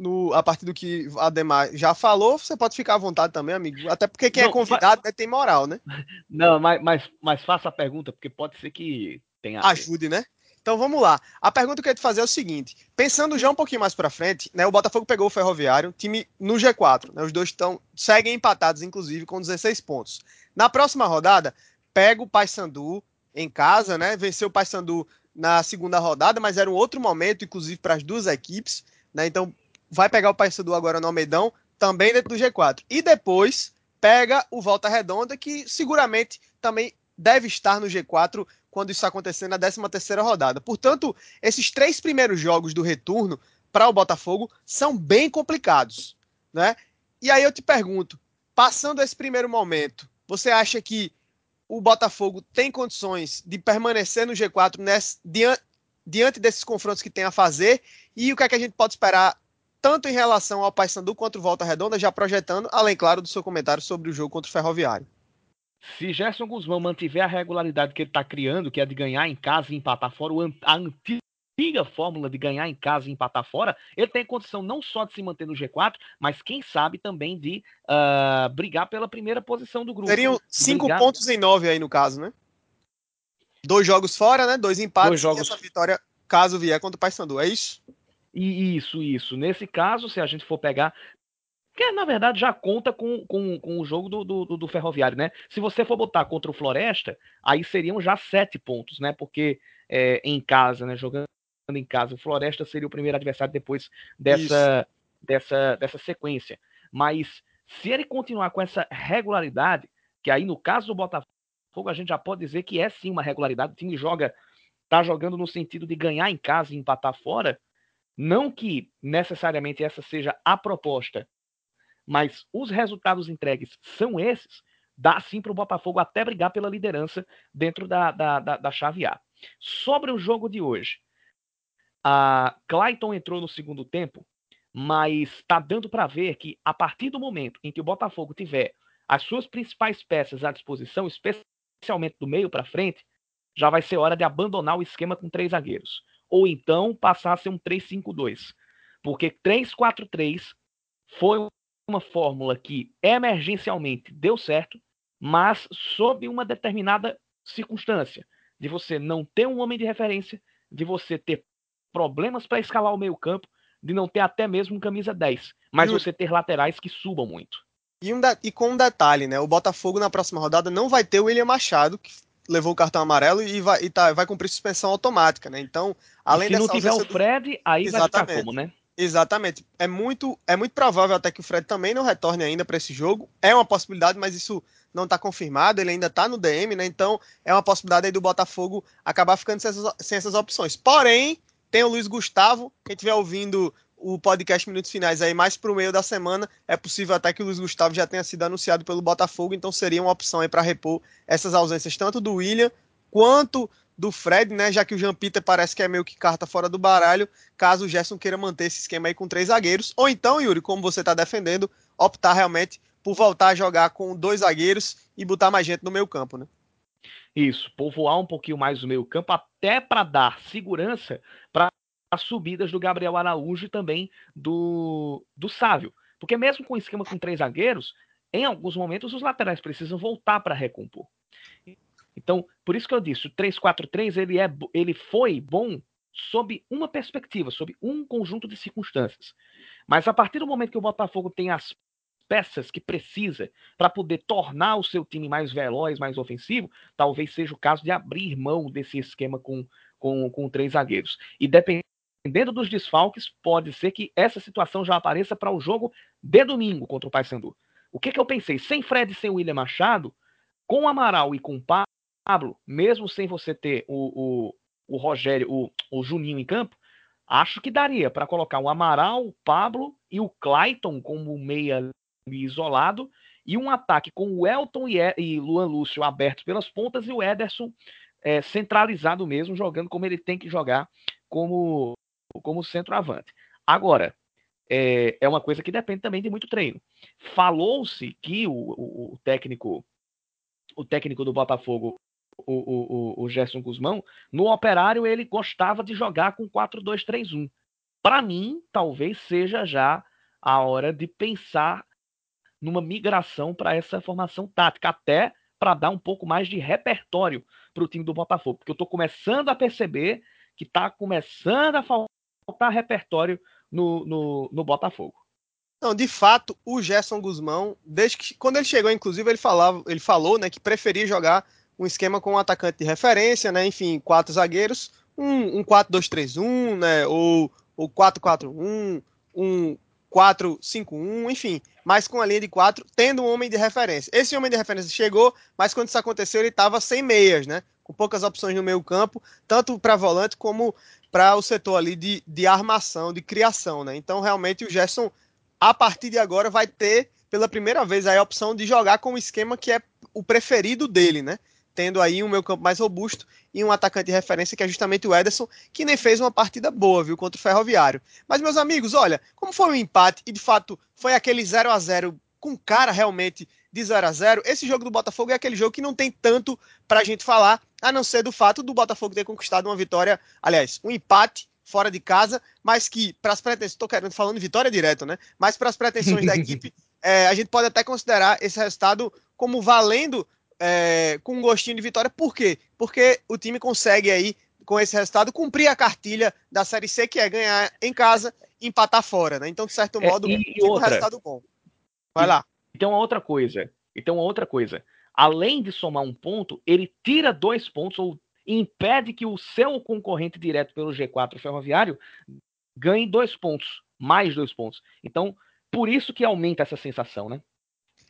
no, a partir do que a Ademar já falou, você pode ficar à vontade também, amigo. Até porque quem é não, é convidado mas... tem moral, né? Não, mas, mas, mas faça a pergunta, porque pode ser que tenha. Ajude, né? Então vamos lá. A pergunta que eu ia te fazer é o seguinte: pensando já um pouquinho mais para frente, né? O Botafogo pegou o Ferroviário, time no G4, né? Os dois estão seguem empatados, inclusive, com 16 pontos. Na próxima rodada, pega o Paysandu, em casa, né? Venceu o Paysandu na segunda rodada, mas era um outro momento, inclusive, para as duas equipes, né? Então vai pegar o Paysandu agora no Almeidão, também dentro do G4. E depois pega o Volta Redonda, que seguramente também deve estar no G4 quando isso acontecer na 13 terceira rodada. Portanto, esses três primeiros jogos do retorno para o Botafogo são bem complicados, né? E aí eu te pergunto, passando esse primeiro momento, você acha que o Botafogo tem condições de permanecer no G4 nesse, diante, diante desses confrontos que tem a fazer e o que é que a gente pode esperar tanto em relação ao Paysandu quanto o Volta Redonda, já projetando, além, claro, do seu comentário sobre o jogo contra o Ferroviário. Se Gerson Guzmão mantiver a regularidade que ele está criando, que é de ganhar em casa e empatar fora, a antiga antiga fórmula de ganhar em casa e empatar fora, ele tem condição não só de se manter no G4, mas quem sabe também de uh, brigar pela primeira posição do grupo. Seriam cinco brigar... pontos em nove aí no caso, né? Dois jogos fora, né? Dois empates Dois jogos... e essa vitória, caso vier contra o Paysandu, é isso? Isso, isso. Nesse caso, se a gente for pegar que na verdade já conta com, com, com o jogo do, do, do, Ferroviário, né? Se você for botar contra o Floresta, aí seriam já sete pontos, né? Porque é, em casa, né? Jogando em casa. O Floresta seria o primeiro adversário depois dessa, dessa, dessa sequência. Mas se ele continuar com essa regularidade, que aí no caso do Botafogo a gente já pode dizer que é sim uma regularidade, o time joga, tá jogando no sentido de ganhar em casa e empatar fora, não que necessariamente essa seja a proposta, mas os resultados entregues são esses, dá sim para o Botafogo até brigar pela liderança dentro da, da, da, da chave A. Sobre o jogo de hoje, a Clayton entrou no segundo tempo, mas está dando para ver que a partir do momento em que o Botafogo tiver as suas principais peças à disposição, especialmente do meio para frente, já vai ser hora de abandonar o esquema com três zagueiros. Ou então passar a ser um 3-5-2. Porque 3-4-3 foi uma fórmula que emergencialmente deu certo, mas sob uma determinada circunstância de você não ter um homem de referência, de você ter problemas para escalar o meio-campo, de não ter até mesmo um camisa 10, mas e você ter laterais que subam muito. E, um e, com um detalhe, né? O Botafogo na próxima rodada não vai ter o William Machado, que levou o cartão amarelo e vai, e tá, vai cumprir suspensão automática, né? Então, além e se não tiver o Fred, do... aí Exatamente. vai ficar como, né? Exatamente. É muito, é muito provável até que o Fred também não retorne ainda para esse jogo. É uma possibilidade, mas isso não está confirmado. Ele ainda está no DM, né? Então é uma possibilidade aí do Botafogo acabar ficando sem essas, sem essas opções. Porém, tem o Luiz Gustavo. Quem estiver ouvindo o podcast Minutos Finais aí mais para o meio da semana, é possível até que o Luiz Gustavo já tenha sido anunciado pelo Botafogo, então seria uma opção aí para repor essas ausências tanto do William quanto do Fred, né? Já que o Jean Peter parece que é meio que carta fora do baralho, caso o Gerson queira manter esse esquema aí com três zagueiros, ou então, Yuri, como você está defendendo, optar realmente por voltar a jogar com dois zagueiros e botar mais gente no meio campo, né? Isso, povoar um pouquinho mais o meio campo, até para dar segurança para as subidas do Gabriel Araújo e também do, do Sávio. Porque mesmo com o esquema com três zagueiros, em alguns momentos os laterais precisam voltar para recompor. Então, por isso que eu disse, o 3-4-3 ele, é, ele foi bom sob uma perspectiva, sob um conjunto de circunstâncias. Mas a partir do momento que o Botafogo tem as peças que precisa para poder tornar o seu time mais veloz, mais ofensivo, talvez seja o caso de abrir mão desse esquema com, com, com três zagueiros. E dependendo dos desfalques, pode ser que essa situação já apareça para o jogo de domingo contra o Paysandu. O que, que eu pensei? Sem Fred sem William Machado, com Amaral e com Pablo, mesmo sem você ter o, o, o Rogério, o, o Juninho em campo, acho que daria para colocar o Amaral, o Pablo e o Clayton como meia isolado, e um ataque com o Elton e, e Luan Lúcio abertos pelas pontas e o Ederson é, centralizado mesmo, jogando como ele tem que jogar como, como centroavante. Agora, é, é uma coisa que depende também de muito treino. Falou-se que o, o, o, técnico o técnico do Botafogo, o, o, Gerson Guzmão, no operário ele gostava de jogar com 4-2-3-1. Para mim, talvez seja já a hora de pensar numa migração para essa formação tática, até para dar um pouco mais de repertório para o time do Botafogo, porque eu estou começando a perceber que está começando a faltar repertório no, no, no, Botafogo. Não, de fato, o Gerson Guzmão, desde que quando ele chegou, inclusive, ele falava, ele falou, né, que preferia jogar um esquema com um atacante de referência, né, enfim, quatro zagueiros, um, um 4-2-3-1, né, ou o 4-4-1, um 4-5-1, enfim, mas com a linha de 4, tendo um homem de referência. Esse homem de referência chegou, mas quando isso aconteceu, ele estava sem meias, né? Com poucas opções no meio campo, tanto para volante como para o setor ali de, de armação, de criação, né? Então, realmente, o Gerson, a partir de agora, vai ter, pela primeira vez, a opção de jogar com o esquema que é o preferido dele, né? tendo aí um meio campo mais robusto e um atacante de referência que é justamente o Ederson, que nem fez uma partida boa, viu, contra o Ferroviário. Mas, meus amigos, olha, como foi um empate e de fato foi aquele 0 a 0 com cara realmente de 0 a 0 esse jogo do Botafogo é aquele jogo que não tem tanto pra gente falar, a não ser do fato do Botafogo ter conquistado uma vitória, aliás, um empate fora de casa, mas que, para as pretensões, estou querendo falando vitória direto, né? Mas para as pretensões da equipe, é, a gente pode até considerar esse resultado como valendo é, com um gostinho de vitória. Por quê? Porque o time consegue aí, com esse resultado, cumprir a cartilha da Série C, que é ganhar em casa e empatar fora, né? Então, de certo é, modo, é, e, outra, um resultado bom. Vai e, lá. Então, outra coisa. Então, outra coisa. Além de somar um ponto, ele tira dois pontos ou impede que o seu concorrente direto pelo G4 ferroviário ganhe dois pontos, mais dois pontos. Então, por isso que aumenta essa sensação, né?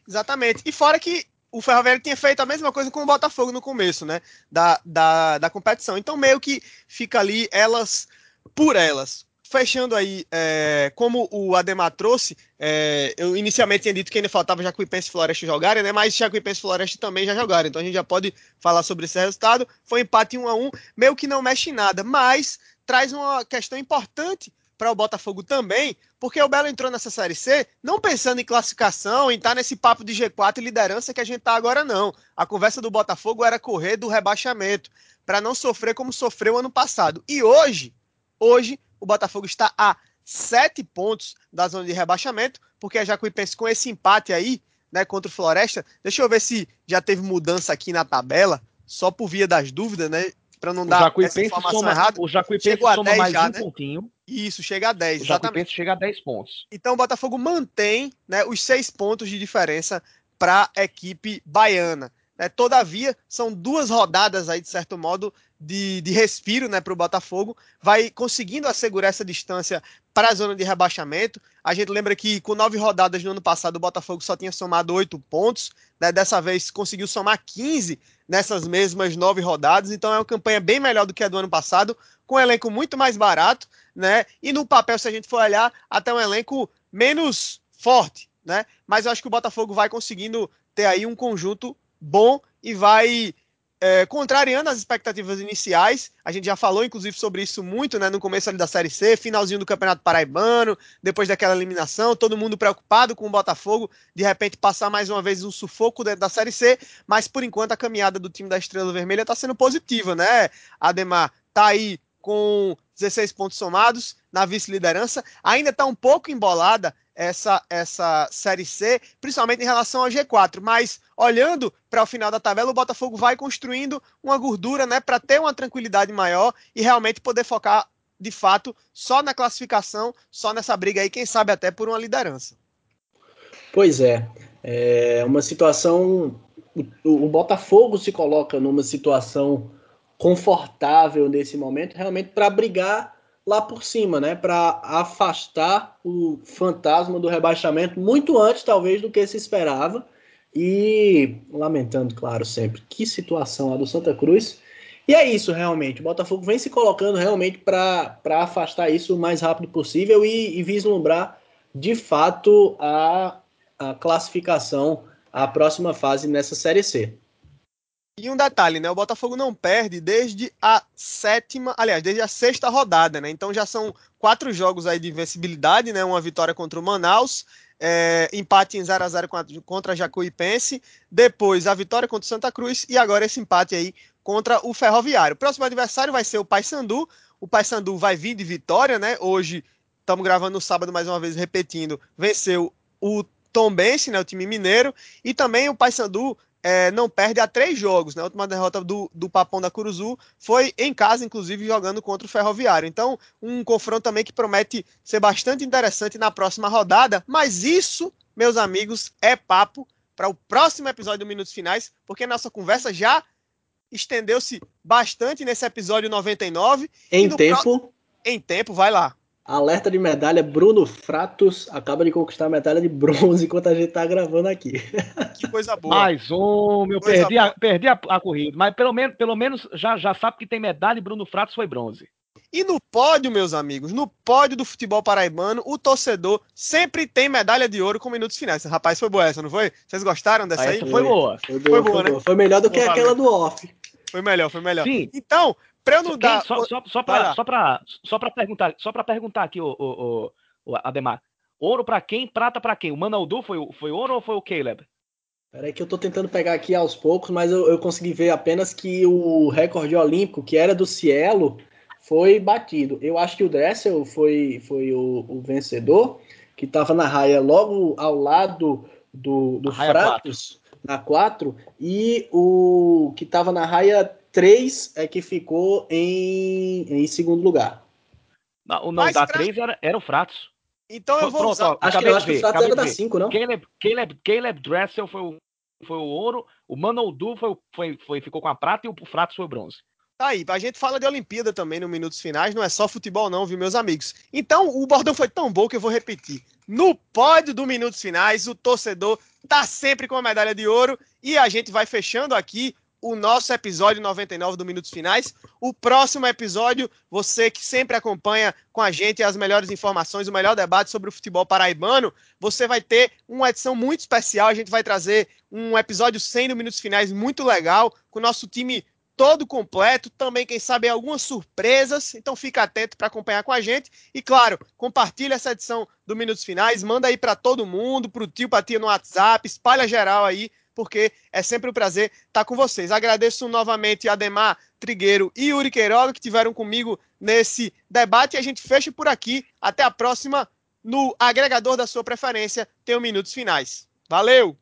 Exatamente. E fora que o Ferroviário tinha feito a mesma coisa com o Botafogo no começo, né? Da, da, da competição. Então, meio que fica ali elas por elas. Fechando aí, é, como o Ademar trouxe, é, eu inicialmente tinha dito que ainda faltava Jacuipense e Floresta jogarem, né? Mas Jacuipense e Floresta também já jogaram. Então a gente já pode falar sobre esse resultado. Foi um empate 1 a 1 meio que não mexe em nada, mas traz uma questão importante para o Botafogo também, porque o Belo entrou nessa Série C não pensando em classificação, em estar tá nesse papo de G4 e liderança que a gente está agora, não. A conversa do Botafogo era correr do rebaixamento, para não sofrer como sofreu ano passado. E hoje, hoje, o Botafogo está a sete pontos da zona de rebaixamento, porque a Jacuipense com esse empate aí, né, contra o Floresta, deixa eu ver se já teve mudança aqui na tabela, só por via das dúvidas, né? para não dar essa informação soma, errada. O Jacuipense soma mais já, um né? pontinho. Isso, chega a 10, o exatamente. chega a 10 pontos. Então o Botafogo mantém né, os seis pontos de diferença para a equipe baiana. Né? Todavia, são duas rodadas aí, de certo modo, de, de respiro né, para o Botafogo. Vai conseguindo assegurar essa distância para a zona de rebaixamento. A gente lembra que com nove rodadas no ano passado, o Botafogo só tinha somado oito pontos. Né? Dessa vez conseguiu somar 15 nessas mesmas nove rodadas. Então é uma campanha bem melhor do que a do ano passado, com um elenco muito mais barato, né? E no papel, se a gente for olhar, até um elenco menos forte, né? Mas eu acho que o Botafogo vai conseguindo ter aí um conjunto bom e vai é, contrariando as expectativas iniciais. A gente já falou, inclusive, sobre isso muito né, no começo ali da Série C, finalzinho do Campeonato Paraibano, depois daquela eliminação, todo mundo preocupado com o Botafogo, de repente passar mais uma vez um sufoco dentro da Série C, mas por enquanto a caminhada do time da Estrela Vermelha está sendo positiva, né? Ademar tá aí com 16 pontos somados na vice-liderança, ainda está um pouco embolada essa, essa Série C, principalmente em relação ao G4. Mas olhando para o final da tabela, o Botafogo vai construindo uma gordura né, para ter uma tranquilidade maior e realmente poder focar de fato só na classificação, só nessa briga aí, quem sabe até por uma liderança. Pois é, é uma situação. O, o Botafogo se coloca numa situação confortável nesse momento, realmente para brigar lá por cima, né, para afastar o fantasma do rebaixamento muito antes, talvez, do que se esperava. E lamentando, claro, sempre que situação a do Santa Cruz. E é isso, realmente. O Botafogo vem se colocando realmente para afastar isso o mais rápido possível e, e vislumbrar de fato a, a classificação, a próxima fase nessa Série C. E um detalhe, né? O Botafogo não perde desde a sétima, aliás, desde a sexta rodada, né? Então já são quatro jogos aí de invencibilidade, né? Uma vitória contra o Manaus, é, empate em 0 a 0 contra a Jacuipense, depois a vitória contra o Santa Cruz e agora esse empate aí contra o Ferroviário. O próximo adversário vai ser o Paysandu. O Paysandu vai vir de vitória, né? Hoje estamos gravando no sábado mais uma vez repetindo, venceu o Tombense, né, o time mineiro, e também o Paysandu é, não perde há três jogos. Né? A última derrota do, do Papão da Curuzu foi em casa, inclusive jogando contra o Ferroviário. Então, um confronto também que promete ser bastante interessante na próxima rodada. Mas isso, meus amigos, é papo para o próximo episódio do Minutos Finais, porque nossa conversa já estendeu-se bastante nesse episódio 99. Em tempo. Pro... Em tempo, vai lá. Alerta de medalha, Bruno Fratos acaba de conquistar a medalha de bronze enquanto a gente tá gravando aqui. Que coisa boa. Mais um, eu perdi, a, perdi a, a, corrida, mas pelo menos, pelo menos já, já sabe que tem medalha e Bruno Fratos foi bronze. E no pódio, meus amigos, no pódio do futebol paraibano, o torcedor sempre tem medalha de ouro com minutos finais. Rapaz, foi boa essa, não foi? Vocês gostaram dessa aí? Foi boa. Foi boa, foi, boa, foi, né? foi melhor do que aquela do off. Foi melhor, foi melhor. Sim. Então, Pra eu não dar. Só, só, só, pra, só, pra, só pra perguntar, só pra perguntar aqui, o, o, o, Ademar. Ouro pra quem? Prata pra quem? O Manaldu foi, foi ouro ou foi o Caleb? Peraí que eu tô tentando pegar aqui aos poucos, mas eu, eu consegui ver apenas que o recorde olímpico, que era do Cielo, foi batido. Eu acho que o Dressel foi, foi o, o vencedor, que estava na raia logo ao lado do, do Fratos, 4. na 4, e o que estava na raia três é que ficou em, em segundo lugar. Não, o nome da três era, era o Fratos. Então eu vou Pronto, usar... Acho que, eu acho que o Fratos era da 5, não? Caleb, Caleb, Caleb Dressel foi o, foi o ouro, o Manoldu foi, foi, foi, ficou com a prata e o Fratos foi o bronze. Tá aí, a gente fala de Olimpíada também no Minutos Finais, não é só futebol não, viu, meus amigos? Então, o bordão foi tão bom que eu vou repetir. No pódio do Minutos Finais, o torcedor tá sempre com a medalha de ouro e a gente vai fechando aqui o nosso episódio 99 do Minutos Finais. O próximo episódio, você que sempre acompanha com a gente as melhores informações, o melhor debate sobre o futebol paraibano, você vai ter uma edição muito especial. A gente vai trazer um episódio 100 do Minutos Finais muito legal, com o nosso time todo completo, também quem sabe algumas surpresas, então fica atento para acompanhar com a gente e claro, compartilha essa edição do Minutos Finais, manda aí para todo mundo, para o tio, para tia no WhatsApp, espalha geral aí porque é sempre um prazer estar com vocês. Agradeço novamente a Ademar Trigueiro e Yuri Queiroga que tiveram comigo nesse debate e a gente fecha por aqui. Até a próxima no agregador da sua preferência. Tenho minutos finais. Valeu!